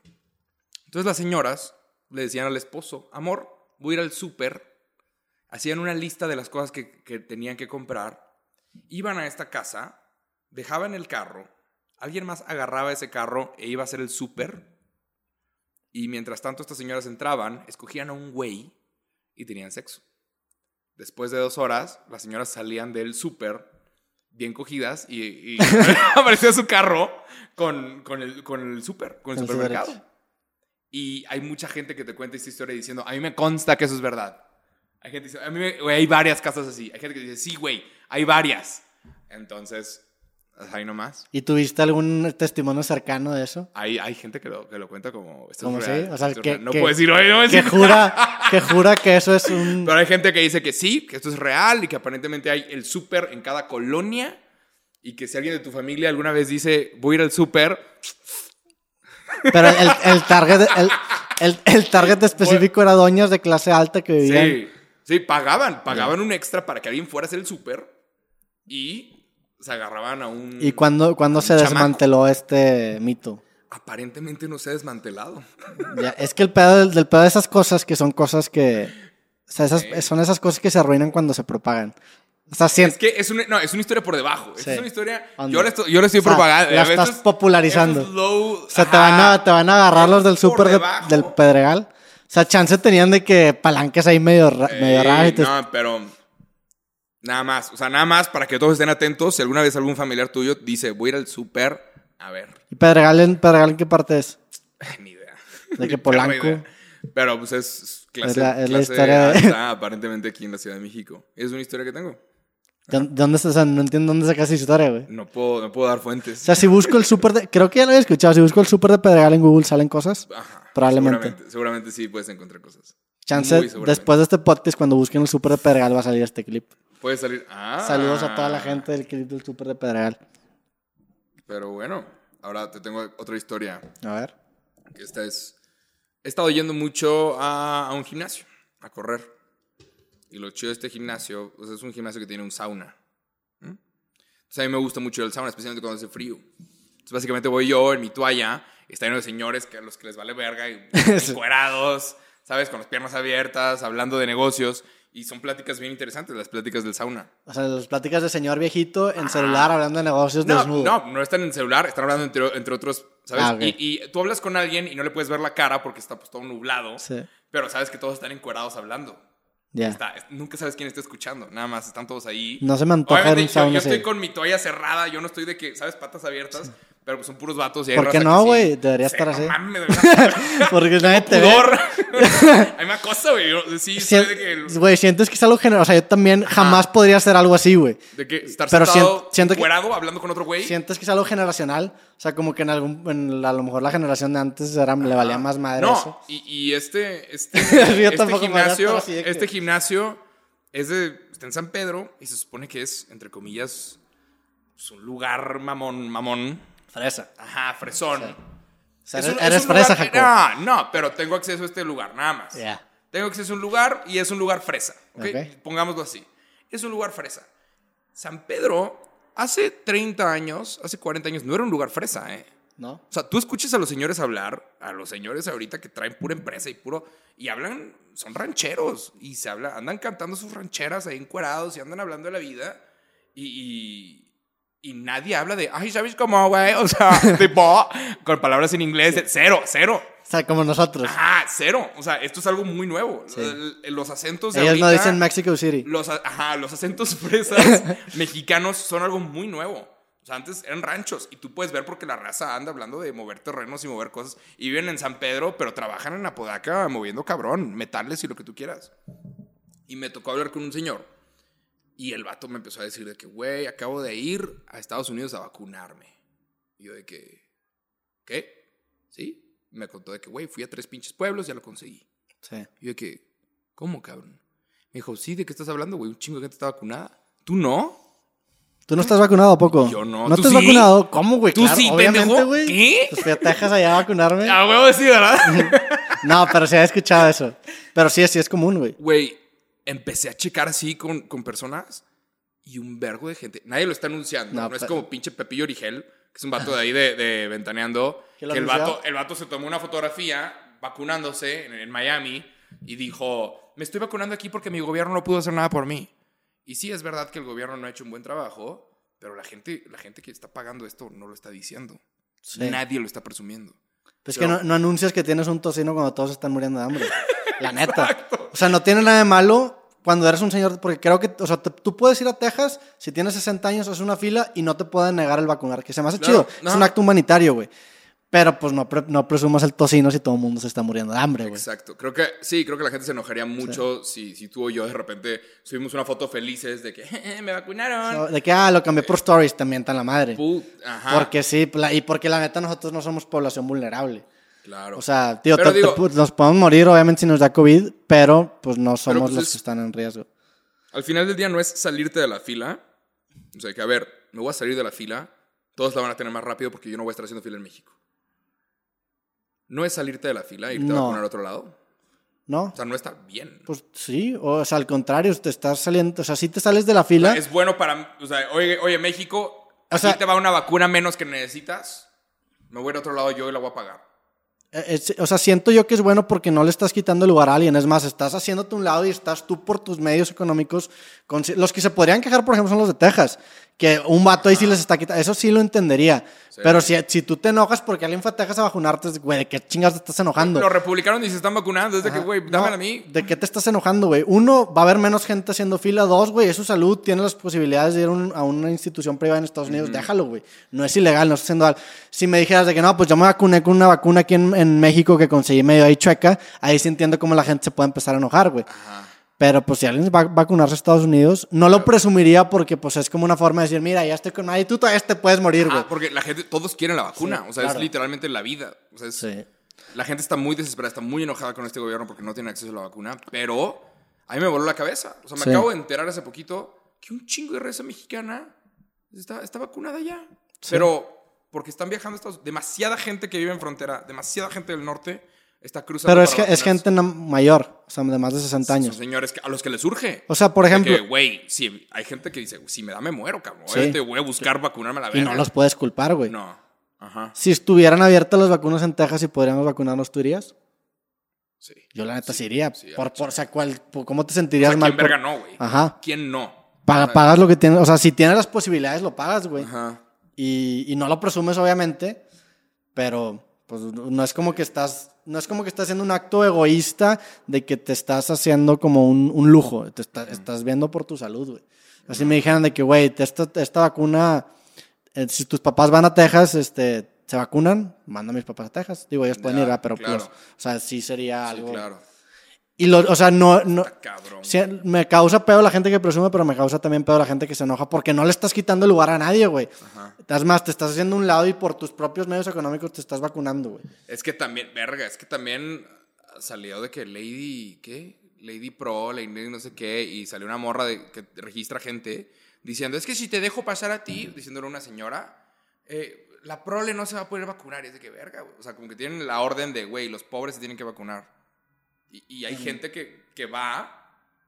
Entonces las señoras le decían al esposo, amor, voy a ir al súper. Hacían una lista de las cosas que, que tenían que comprar. Iban a esta casa, dejaban el carro, alguien más agarraba ese carro e iba a hacer el súper. Y mientras tanto estas señoras entraban, escogían a un güey y tenían sexo. Después de dos horas, las señoras salían del súper bien cogidas y, y aparecía su carro con, con el, con el súper, con el supermercado. Y hay mucha gente que te cuenta esta historia diciendo, a mí me consta que eso es verdad. Hay gente que dice, a mí me- güey, hay varias casas así. Hay gente que dice, sí, güey, hay varias. Entonces, ahí nomás. ¿Y tuviste algún testimonio cercano de eso? Hay, hay gente que lo, que lo cuenta como, esto Como es sí, real. o sea, esto es que- real". no que- puedo decir, oye, no a Que jura, que jura que eso es un... Pero hay gente que dice que sí, que esto es real y que aparentemente hay el súper en cada colonia y que si alguien de tu familia alguna vez dice, voy a ir al súper, Pero el, el target, el, el- el target específico era doñas de clase alta que vivían. Sí, sí, pagaban, pagaban un extra para que alguien fuera a hacer el súper y se agarraban a un... ¿Y cuándo, un se desmanteló este mito? Aparentemente no se ha desmantelado. Ya, es que el pedo del, del pedo de esas cosas que son cosas que. O sea, esas, son esas cosas que se arruinan cuando se propagan. O sea, siento. Es que es una, no, es una historia por debajo. Sí. Es una historia... Yo le estoy, yo le estoy O sea, propagando. la estás popularizando. low, O sea, te van, a, te van a agarrar los del súper de- del Pedregal. O sea, chance tenían de que palanques ahí medio, ra- medio Ey, raras y te- No, pero nada más. O sea, nada más para que todos estén atentos. Si alguna vez algún familiar tuyo dice, voy a ir al súper, a ver, ¿Y Pedregal en, Pedregal en qué parte es? ni idea. ¿De qué, Polanco? idea. Pero pues es clase, Es la- es la clase historia de- alta, aparentemente aquí en la Ciudad de México. Es una historia que tengo. ¿De ¿De dónde estás? O sea, no entiendo dónde sacas esa historia, güey. No puedo, no puedo dar O fuentes. sea, si busco el súper de... Creo que ya lo había escuchado. Si busco el súper de Pedregal en Google, ¿salen cosas? Ajá, probablemente. Seguramente, seguramente sí puedes encontrar cosas. Chance, después de este podcast, cuando busquen el súper de Pedregal, va a salir este clip. Puede salir. Ah. Saludos a toda la gente del clip del súper de Pedregal. Pero bueno, ahora te tengo otra historia. A ver. esta es... He estado yendo mucho a, a un gimnasio, a correr. Y lo chido de este gimnasio, es un gimnasio que tiene un sauna. ¿Mm? Entonces a mí me gusta mucho el sauna, especialmente cuando hace frío. Entonces básicamente voy yo en mi toalla, y está lleno de señores que a los que les vale verga, y encuerados, ¿sabes? Con las piernas abiertas, hablando de negocios. Y son pláticas bien interesantes, las pláticas del sauna. O sea, las pláticas de señor viejito en celular hablando de negocios No, desnudo. no, no están en el celular, están hablando entre, entre otros, ¿sabes? Ah, y, y tú hablas con alguien y no le puedes ver la cara porque está pues todo nublado, Sí. pero sabes que todos están encuerados hablando. Ya. Está- nunca sabes quién está escuchando, nada más, están todos ahí. No se me antoja Obviamente, un yo, estoy con mi toalla cerrada, yo no estoy de que, ¿sabes? Patas abiertas, pero pues son puros vatos. Y hay ¿Por qué no, que sí. güey? Debería estar así. mames. Porque nadie te ve. Pudor. Hay más cosa, güey. Sí, Güey, sientes que es algo general. O sea, yo también jamás podría hacer algo así, güey. de que estar Pero sentado siento- que- hablando con otro güey. Sientes que es algo generacional. O sea, como que en algún. en la- a lo mejor la generación de antes era, le valía más madre No, eso. y, y este, este, este gimnasio, que- este gimnasio es de, está en San Pedro y se supone que es, entre comillas, pues, un lugar mamón, mamón. Fresa. Ajá, fresón. O sea, Es eres, un- fresa, Jacob. No, no, pero tengo acceso a este lugar, nada más. Ya. Tengo acceso a un lugar y es un lugar fresa. ¿ok? Ok. Pongámoslo así. Es un lugar fresa. San Pedro, hace 30 años, hace 40 años, no era un lugar fresa, ¿eh? ¿no? O sea, tú escuchas a los señores hablar, a los señores ahorita que traen pura empresa y puro. Y hablan, son rancheros. Y se habla, andan cantando sus rancheras ahí encuerados y andan hablando de la vida. Y. y y nadie habla de, ay, ¿sabes cómo, güey? O sea, tipo, con palabras en inglés, cero, cero. O sea, como nosotros. Ajá, cero. O sea, esto es algo muy nuevo. El- los acentos de Ellos no ahorita- dicen Mexico City. los, ajá, los acentos fresas mexicanos son algo muy nuevo. O sea, antes eran ranchos y tú puedes ver porque la raza anda hablando de mover terrenos y mover cosas. Y viven en San Pedro, pero trabajan en Apodaca moviendo cabrón, metales y lo que tú quieras. Y me tocó hablar con un señor. Y el vato me empezó a decir de que, güey, acabo de ir a Estados Unidos a vacunarme. Y yo de que, ¿qué? ¿Sí? Me contó de que, güey, fui a tres pinches pueblos y ya lo conseguí. Sí. Y yo de que, ¿cómo, cabrón? Me dijo, sí, ¿de qué estás hablando, güey? Un chingo de gente está vacunada. ¿Tú no? ¿Tú no estás vacunado a poco? Yo no. ¿No ¿Tú estás sí? vacunado? ¿Cómo, güey? ¿Tú Claro, sí, obviamente, pendejo? güey. ¿Qué? Pues fui a Texas allá a vacunarme. A huevo sí, ¿verdad? No, pero sí había escuchado eso. Pero sí, sí es común, güey. Güey, empecé a checar así con, con personas y un vergo de gente. Nadie lo está anunciando. No, No, es como pinche Pepillo Origel, que es un vato de ahí de, de Ventaneando. ¿Que el vato, el vato se tomó una fotografía vacunándose en, en Miami y dijo, me estoy vacunando aquí porque mi gobierno no pudo hacer nada por mí. Y sí, es verdad que el gobierno no ha hecho un buen trabajo, pero la gente, la gente que está pagando esto no lo está diciendo. Sí. Nadie lo está presumiendo. Pues Pero- que no, no anuncias que tienes un tocino cuando todos están muriendo de hambre. La neta. O sea, no tiene nada de malo cuando eres un señor, porque creo que, o sea, te- tú puedes ir a Texas, si tienes 60 años, haces una fila y no te pueden negar el vacunar, que se me hace Claro, chido. no. Es un acto humanitario, güey. Pero pues no, pre- no presumas el tocino si todo el mundo se está muriendo de hambre, güey. Exacto. Creo que sí, creo que la gente se enojaría mucho si, si tú o yo de repente subimos una foto felices de que "Eh, me vacunaron. No, De que, ah, lo cambié por stories, también tan la madre. Put- Ajá. Porque sí, y porque la neta nosotros no somos población vulnerable. Claro. O sea, tío, te- te digo- pu- nos podemos morir obviamente si nos da COVID, pero pues no somos pues, los es- que están en riesgo. Al final del día no es salirte de la fila. O sea, que a ver, me voy a salir de la fila. Todos la van a tener más rápido porque yo no voy a estar haciendo fila en México. No es salirte de la fila e irte a No. vacunar a otro lado. ¿No? O sea, no está bien. Pues sí, o sea, al contrario, te estás saliendo, o sea, si te sales de la fila, Es bueno para. O sea, oye, oye México, O aquí sea- te va una vacuna menos que necesitas. Me voy a ir a otro lado yo y la voy a pagar. Eh, es- o sea, siento yo que es bueno porque no le estás quitando lugar a alguien, es más, estás haciéndote un lado y estás tú por tus medios económicos, con- los que se podrían quejar, por ejemplo, son los de Texas, que un vato ahí sí les está quitando, eso sí lo entendería, pero si, si tú te enojas porque alguien fue a Texas a vacunarte, güey, ¿de qué chingas te estás enojando? Los republicanos ni se están vacunando. Es de que, güey, No, dámela a mí. ¿De qué te estás enojando, güey? Uno, va a haber menos gente haciendo fila. Dos, güey, es su salud. Tiene las posibilidades de ir un- a una institución privada en Estados Unidos. Déjalo, güey. No es ilegal, no está haciendo mal. Si me dijeras de que no, pues yo me vacuné con una vacuna aquí en, en México que conseguí medio ahí chueca, ahí sí entiendo cómo la gente se puede empezar a enojar, güey. Ajá. Pero pues si alguien va a vacunarse a Estados Unidos, no lo presumiría porque pues es como una forma de decir, mira, ya estoy con nadie, tú todavía te puedes morir, güey. Ah, porque la gente, todos quieren la vacuna. Sí, o sea, claro. es literalmente la vida. O sea, es- Sí. la gente está muy desesperada, está muy enojada con este gobierno porque no tiene acceso a la vacuna. Pero a mí me voló la cabeza. O sea, me Sí. acabo de enterar hace poquito que un chingo de raza mexicana está, está vacunada ya. Pero porque están viajando a Estados Unidos. Demasiada gente que vive en frontera, demasiada gente del norte está cruzando. Pero es, es gente mayor, o sea, de más de 60 Son años. señores que- a los que les surge. O sea, por ejemplo, güey, si hay gente que dice, si me da, me muero, cabrón. Sí. Obviamente voy a buscar vacunarme a la y verga. no los puedes culpar, güey. No. Ajá. Si estuvieran abiertas las vacunas en Texas y podríamos vacunarnos, ¿tú irías? Sí. Yo la neta sí, iría. por, por, o sea, ¿cuál- ¿cómo te O sentirías sea, mal? ¿quién por- verga no, güey? Ajá. ¿Quién no? Paga- pagas lo que tienes. O sea, si tienes las posibilidades, lo pagas, güey. Ajá. Y, y no lo presumes, obviamente. Pero, pues, no es como que estás. No es como que estás haciendo un acto egoísta de que te estás haciendo como un, un lujo. Te está- estás viendo por tu salud, güey. Así me dijeron de que, güey, esta, esta vacuna, eh, si tus papás van a Texas, este, se vacunan, manda a mis papás a Texas. Digo, ellos pueden ir, ¿verdad? pero claro. pues, o sea, sí sería Sí, algo. claro. Y lo, o sea, no, no, cabrón. Sí, me causa pedo la gente que presume, pero me causa también pedo la gente que se enoja porque no le estás quitando lugar a nadie, güey. Ajá. Es más, te estás haciendo un lado y por tus propios medios económicos te estás vacunando, güey. Es que también, verga, es que también salió de que Lady, ¿qué? Lady Pro, Lady no sé qué, y salió una morra de, que registra gente diciendo, es que si te dejo pasar a ti, diciéndole a una señora, eh, la prole no se va a poder vacunar. Y es de que verga, güey. O sea, como que tienen la orden de, güey, los pobres se tienen que vacunar. Y, y hay gente que, que va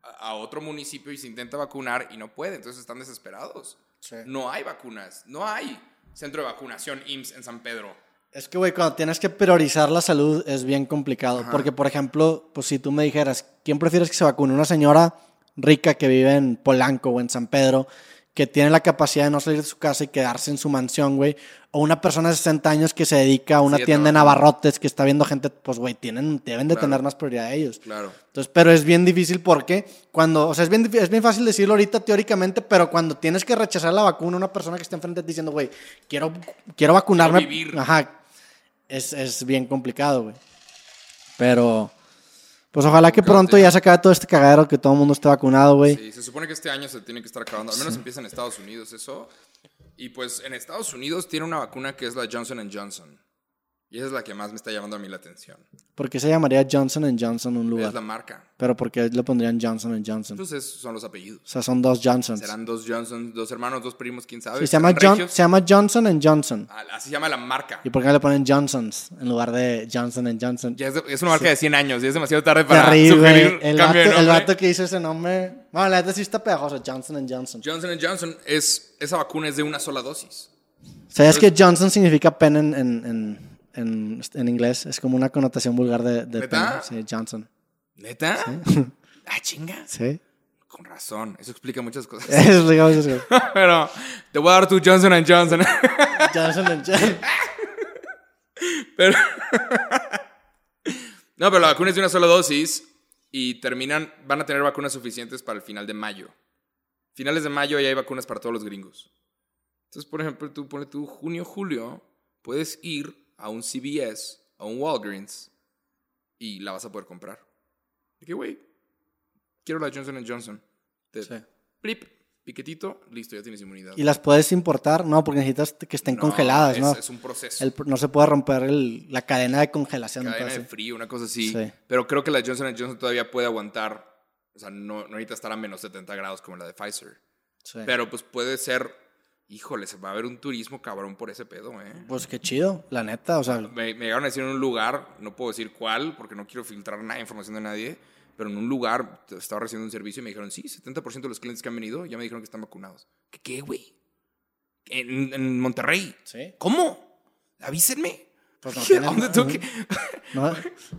a, a otro municipio y se intenta vacunar y no puede, entonces están desesperados. Sí. No hay vacunas, no hay centro de vacunación IMSS en San Pedro. Es que, güey, cuando tienes que priorizar la salud es bien complicado. Porque, por ejemplo, pues si tú me dijeras, ¿quién prefieres que se vacune? ¿Una señora rica que vive en Polanco o en San Pedro, que tiene la capacidad de no salir de su casa y quedarse en su mansión, güey? O una persona de 60 años que se dedica a una Sí, a tienda en trabajar. abarrotes, que está viendo gente, pues, güey, tienen, deben de Claro. tener más prioridad a ellos. Claro. Entonces, pero es bien difícil porque cuando, o sea, es bien, es bien fácil decirlo ahorita teóricamente, pero cuando tienes que rechazar la vacuna, una persona que está enfrente de ti diciendo, güey, quiero, quiero vacunarme. Quiero vivir. Ajá. Es, es bien complicado, güey. Pero, pues ojalá que pronto ya se acabe todo este cagadero, que todo el mundo esté vacunado, güey. Sí, se supone que este año se tiene que estar acabando. Al menos empieza en Estados Unidos eso. Y pues en Estados Unidos tiene una vacuna que es la Johnson Johnson. Y esa es la que más me está llamando a mí la atención. ¿Por qué se llamaría Johnson Johnson un Es lugar? la marca. Pero ¿por qué le pondrían Johnson Johnson? Entonces son los apellidos. O sea, son dos Johnsons. Serán dos Johnson, dos hermanos, dos primos, quién sabe. Sí, se, llama ¿Serán John- se llama Johnson Johnson. Ah, Así se llama la marca. ¿Y por qué no le ponen Johnsons en lugar de Johnson Johnson? Ya es, es una marca de 100 años y es demasiado tarde para Terrible. El vato, el nombre. vato que hizo ese nombre. Bueno, la neta sí está pegajoso. Johnson Johnson. Johnson Johnson es esa vacuna es de una sola dosis. ¿Sabes que Johnson significa pen en, en, en, en, en inglés? Es como una connotación vulgar de, de. Sí, Johnson. ¿Neta? Ah, chinga. Sí. Con razón. Eso explica muchas cosas. Es digamos, es- Pero te voy a dar tu Johnson Johnson. Johnson Johnson. Pero... no, pero la vacuna es de una sola dosis y terminan, van a tener vacunas suficientes para el final de mayo. Finales de mayo ya hay vacunas para todos los gringos. Entonces, por ejemplo, tú pones tu junio, julio, puedes ir a un CVS, a un Walgreens y la vas a poder comprar. Y que, güey, quiero la Johnson Johnson. Te Sí. plip, piquetito, listo, ya tienes inmunidad. ¿Y las puedes importar? No, porque necesitas que estén No, congeladas, es, ¿no? Es un proceso. El- no se puede romper el- la cadena de congelación. cadena de frío, una cosa así. Sí. Pero creo que la Johnson Johnson todavía puede aguantar. O sea, no, no necesita estar a menos 70 grados como la de Pfizer. Sí. Pero pues puede ser. Híjole, se va a haber un turismo cabrón por ese pedo, ¿eh? Pues qué chido, la neta. O sea, Me, me llegaron a decir en un lugar, no puedo decir cuál, porque no quiero filtrar nada información de nadie, pero en un lugar estaba recibiendo un servicio y me dijeron, sí, 70% de los clientes que han venido ya me dijeron que están vacunados. ¿Qué qué, güey? En, en Monterrey. Sí. ¿Cómo? Avísenme. Pues no ¿A tienes- dónde tengo que- no,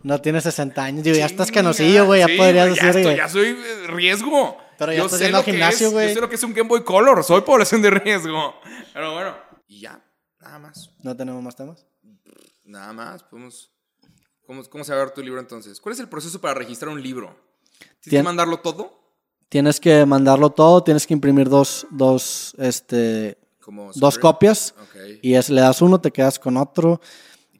no tienes 60 años. Digo, ya estás canosillo, güey. Ya Sí, podrías güey, ya decir, estoy-. Ya soy eh, riesgo. Pero ya Yo estás sé lo al que gimnasio, es, güey. Yo sé lo que es un Game Boy Color. Soy población de riesgo. Pero bueno. Y ya. Nada más. No tenemos más temas. Nada más. Podemos... ¿Cómo, ¿Cómo se va a ver tu libro entonces? ¿Cuál es el proceso para registrar un libro? ¿Tienes que mandarlo todo? Tienes que mandarlo todo, tienes que imprimir dos, dos, este, Como dos copias. Ok. Y es, le das uno, te quedas con otro.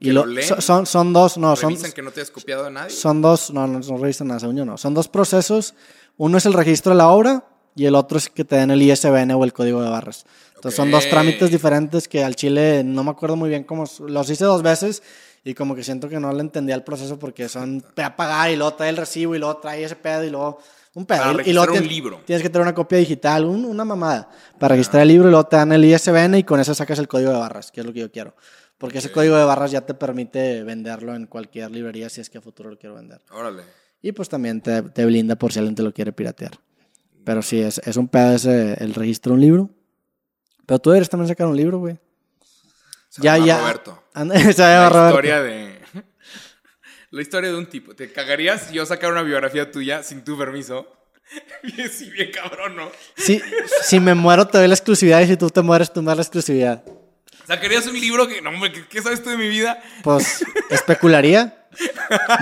¿Que Y lo lo, son, son, dos, no, son, ¿Revisan que no te has copiado de nadie? son dos, no, no, no revisan nada, según yo no. Son dos procesos. Uno es el registro de la obra y el otro es que te den el ISBN o el código de barras. Entonces son dos trámites diferentes que al chile no me acuerdo muy bien cómo, los hice dos veces y como que siento que no le entendía el proceso porque son a pagar y luego trae el recibo y luego trae ese pedo y luego un pedo. Para y- y luego un tienes- libro. Tienes que tener una copia digital, un- una mamada, para registrar el libro y luego te dan el ISBN y con eso sacas el código de barras, que es lo que yo quiero. Porque ese código de barras ya te permite venderlo en cualquier librería si es que a futuro lo quiero vender. Órale. Y pues también te, te blinda por si alguien te lo quiere piratear. Pero sí, es, es un pedo ese, el registro de un libro. Pero tú deberías también sacar un libro, güey. Se Ya, llama ya. Roberto. Se llama La Roberto. historia de... La historia de un tipo. ¿Te cagarías si yo sacara una biografía tuya sin tu permiso? Bien, sí, bien cabrón, ¿no? Sí, si me muero te doy la exclusividad y si tú te mueres tú me das la exclusividad. ¿Sacarías un libro que... No, hombre, ¿qué, qué sabes tú de mi vida? Pues especularía.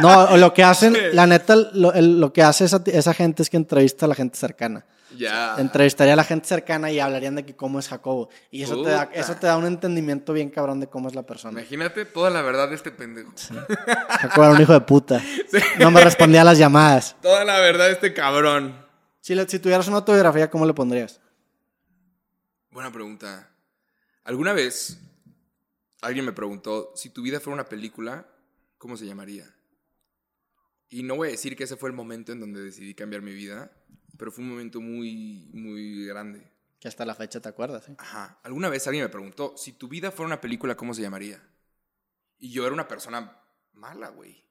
No, lo que hacen, la neta, lo, el- lo que hace esa, esa gente es que entrevista a la gente cercana. Ya. Entrevistaría a la gente cercana y hablarían de que cómo es Jacobo. Y eso te, da, eso te da un entendimiento bien cabrón de cómo es la persona. Imagínate toda la verdad de este pendejo. Jacobo era un hijo de puta. No me respondía a las llamadas. Toda la verdad de este cabrón. Si, le- si tuvieras una autobiografía, ¿cómo le pondrías? Buena pregunta. ¿Alguna vez alguien me preguntó si tu vida fuera una película, ¿cómo se llamaría? Y no voy a decir que ese fue el momento en donde decidí cambiar mi vida, pero fue un momento muy, muy grande. Que hasta la fecha te acuerdas, ¿eh? Ajá. Alguna vez alguien me preguntó, si tu vida fuera una película, ¿cómo se llamaría? Y yo era una persona mala, güey.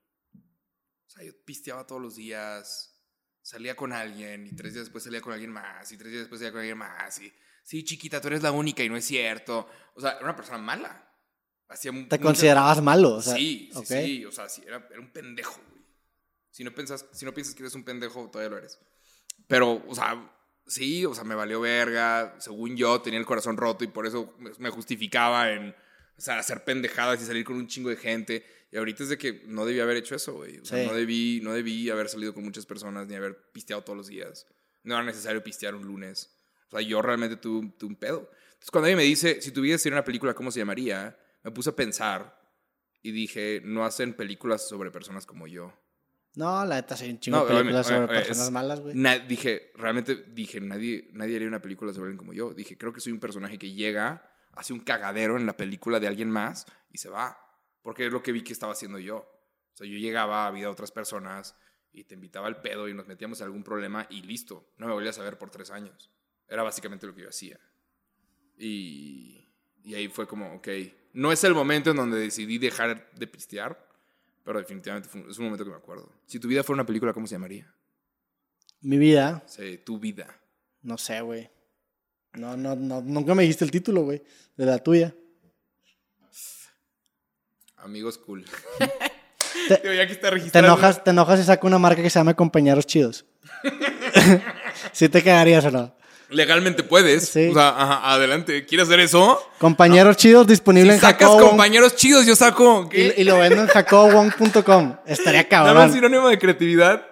O sea, yo pisteaba todos los días, salía con alguien, y tres días después salía con alguien más, y tres días después salía con alguien más, y sí, chiquita, tú eres la única y no es cierto. O sea, era una persona mala. Hacía Te muchas- considerabas malo, o sea. sí, sí, ok. sí, o sea, sí, era, era un pendejo, güey. Si no, piensas, si no piensas que eres un pendejo, todavía lo eres. Pero, o sea, sí, o sea, me valió verga. Según yo, tenía el corazón roto y por eso me- justificaba en, o sea, hacer pendejadas y salir con un chingo de gente. Y ahorita es de que no debí haber hecho eso, güey. O sea, Sí. no, debí, no debí haber salido con muchas personas ni haber pisteado todos los días. No era necesario pistear un lunes. O sea, yo realmente tuve, tuve un pedo. Entonces, cuando alguien me dice, si tuviera que hacer una película, ¿cómo se llamaría? Me puse a pensar y dije, no hacen películas sobre personas como yo. No, la neta, sí, un chingo No, de películas sobre personas es- malas, güey. Dije, realmente dije, nadie, nadie haría una película sobre alguien como yo. Dije, creo que soy un personaje que llega, hace un cagadero en la película de alguien más y se va. Porque es lo que vi que estaba haciendo yo. O sea, yo llegaba, había otras personas y te invitaba al pedo y nos metíamos en algún problema y listo. No me volvías a ver por tres años. Era básicamente lo que yo hacía. Y, y ahí fue como, ok, no es el momento en donde decidí dejar de pistear, pero definitivamente fue es un momento que me acuerdo. Si tu vida fuera una película, ¿cómo se llamaría? Mi vida, Sí, tu vida. no sé, güey. No, no, no, nunca me dijiste el título, güey, de la tuya. Amigos cool. Te- Digo, ya que está Te enojas, te enojas y saco una marca que se llama Compañeros Chidos. ¿Sí te cagarías o no? Legalmente puedes. Sí. O sea, ajá, adelante. ¿Quieres hacer eso? Compañeros Chidos disponible Si en sacas Jacobo compañeros chidos, yo saco. ¿qué? y, y lo vendo en jacobowong.com. Estaría Dame un cabrón. sinónimo de creatividad.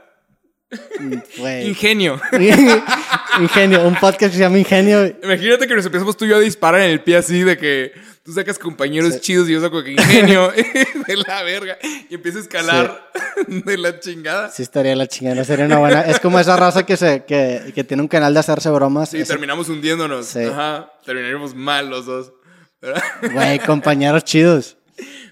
Güey. Ingenio. Ingenio, un podcast que se llama Ingenio. Imagínate que nos empezamos tú y yo a disparar en el pie así de que tú sacas compañeros Sí. chidos y yo saco que ingenio de la verga y empieza a escalar de la chingada. Sí, estaría la chingada, sería una buena. Es como esa raza que, se, que, que tiene un canal de hacerse bromas. Sí, Ese- terminamos hundiéndonos. Sí. Ajá. Terminaríamos mal los dos. Güey, compañeros chidos.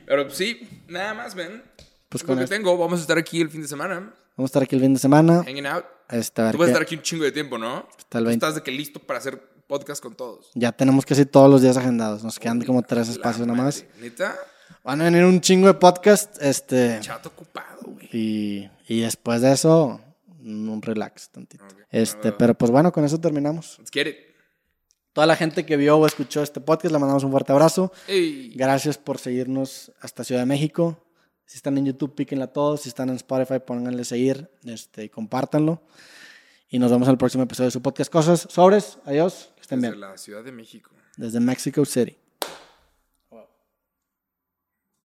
Pero sí, nada más, ven. Pues Es con lo que tengo. Vamos a estar aquí el fin de semana. Vamos a estar aquí el fin de semana. Hanging out. A ver Tú vas a estar aquí un chingo de tiempo, ¿no? Hasta el Tú 20. estás de que listo para hacer podcast con todos. Ya tenemos casi todos los días agendados. Nos quedan como tres espacios nada más. Neta, Van a venir un chingo de podcast. Este. chato ocupado, güey. Y, y después de eso, un relax tantito. Ok. Este, pero pues bueno, con eso terminamos. Let's get it. Toda la gente que vio o escuchó este podcast, le mandamos un fuerte abrazo. Ey. Gracias por seguirnos hasta Ciudad de México. Si están en YouTube, píquenla a todos. Si están en Spotify, pónganle seguir este, y compártanlo. Y nos vemos en el próximo episodio de su podcast Cosas. Sobres, adiós. Estén Desde la Ciudad de México. Desde Mexico City.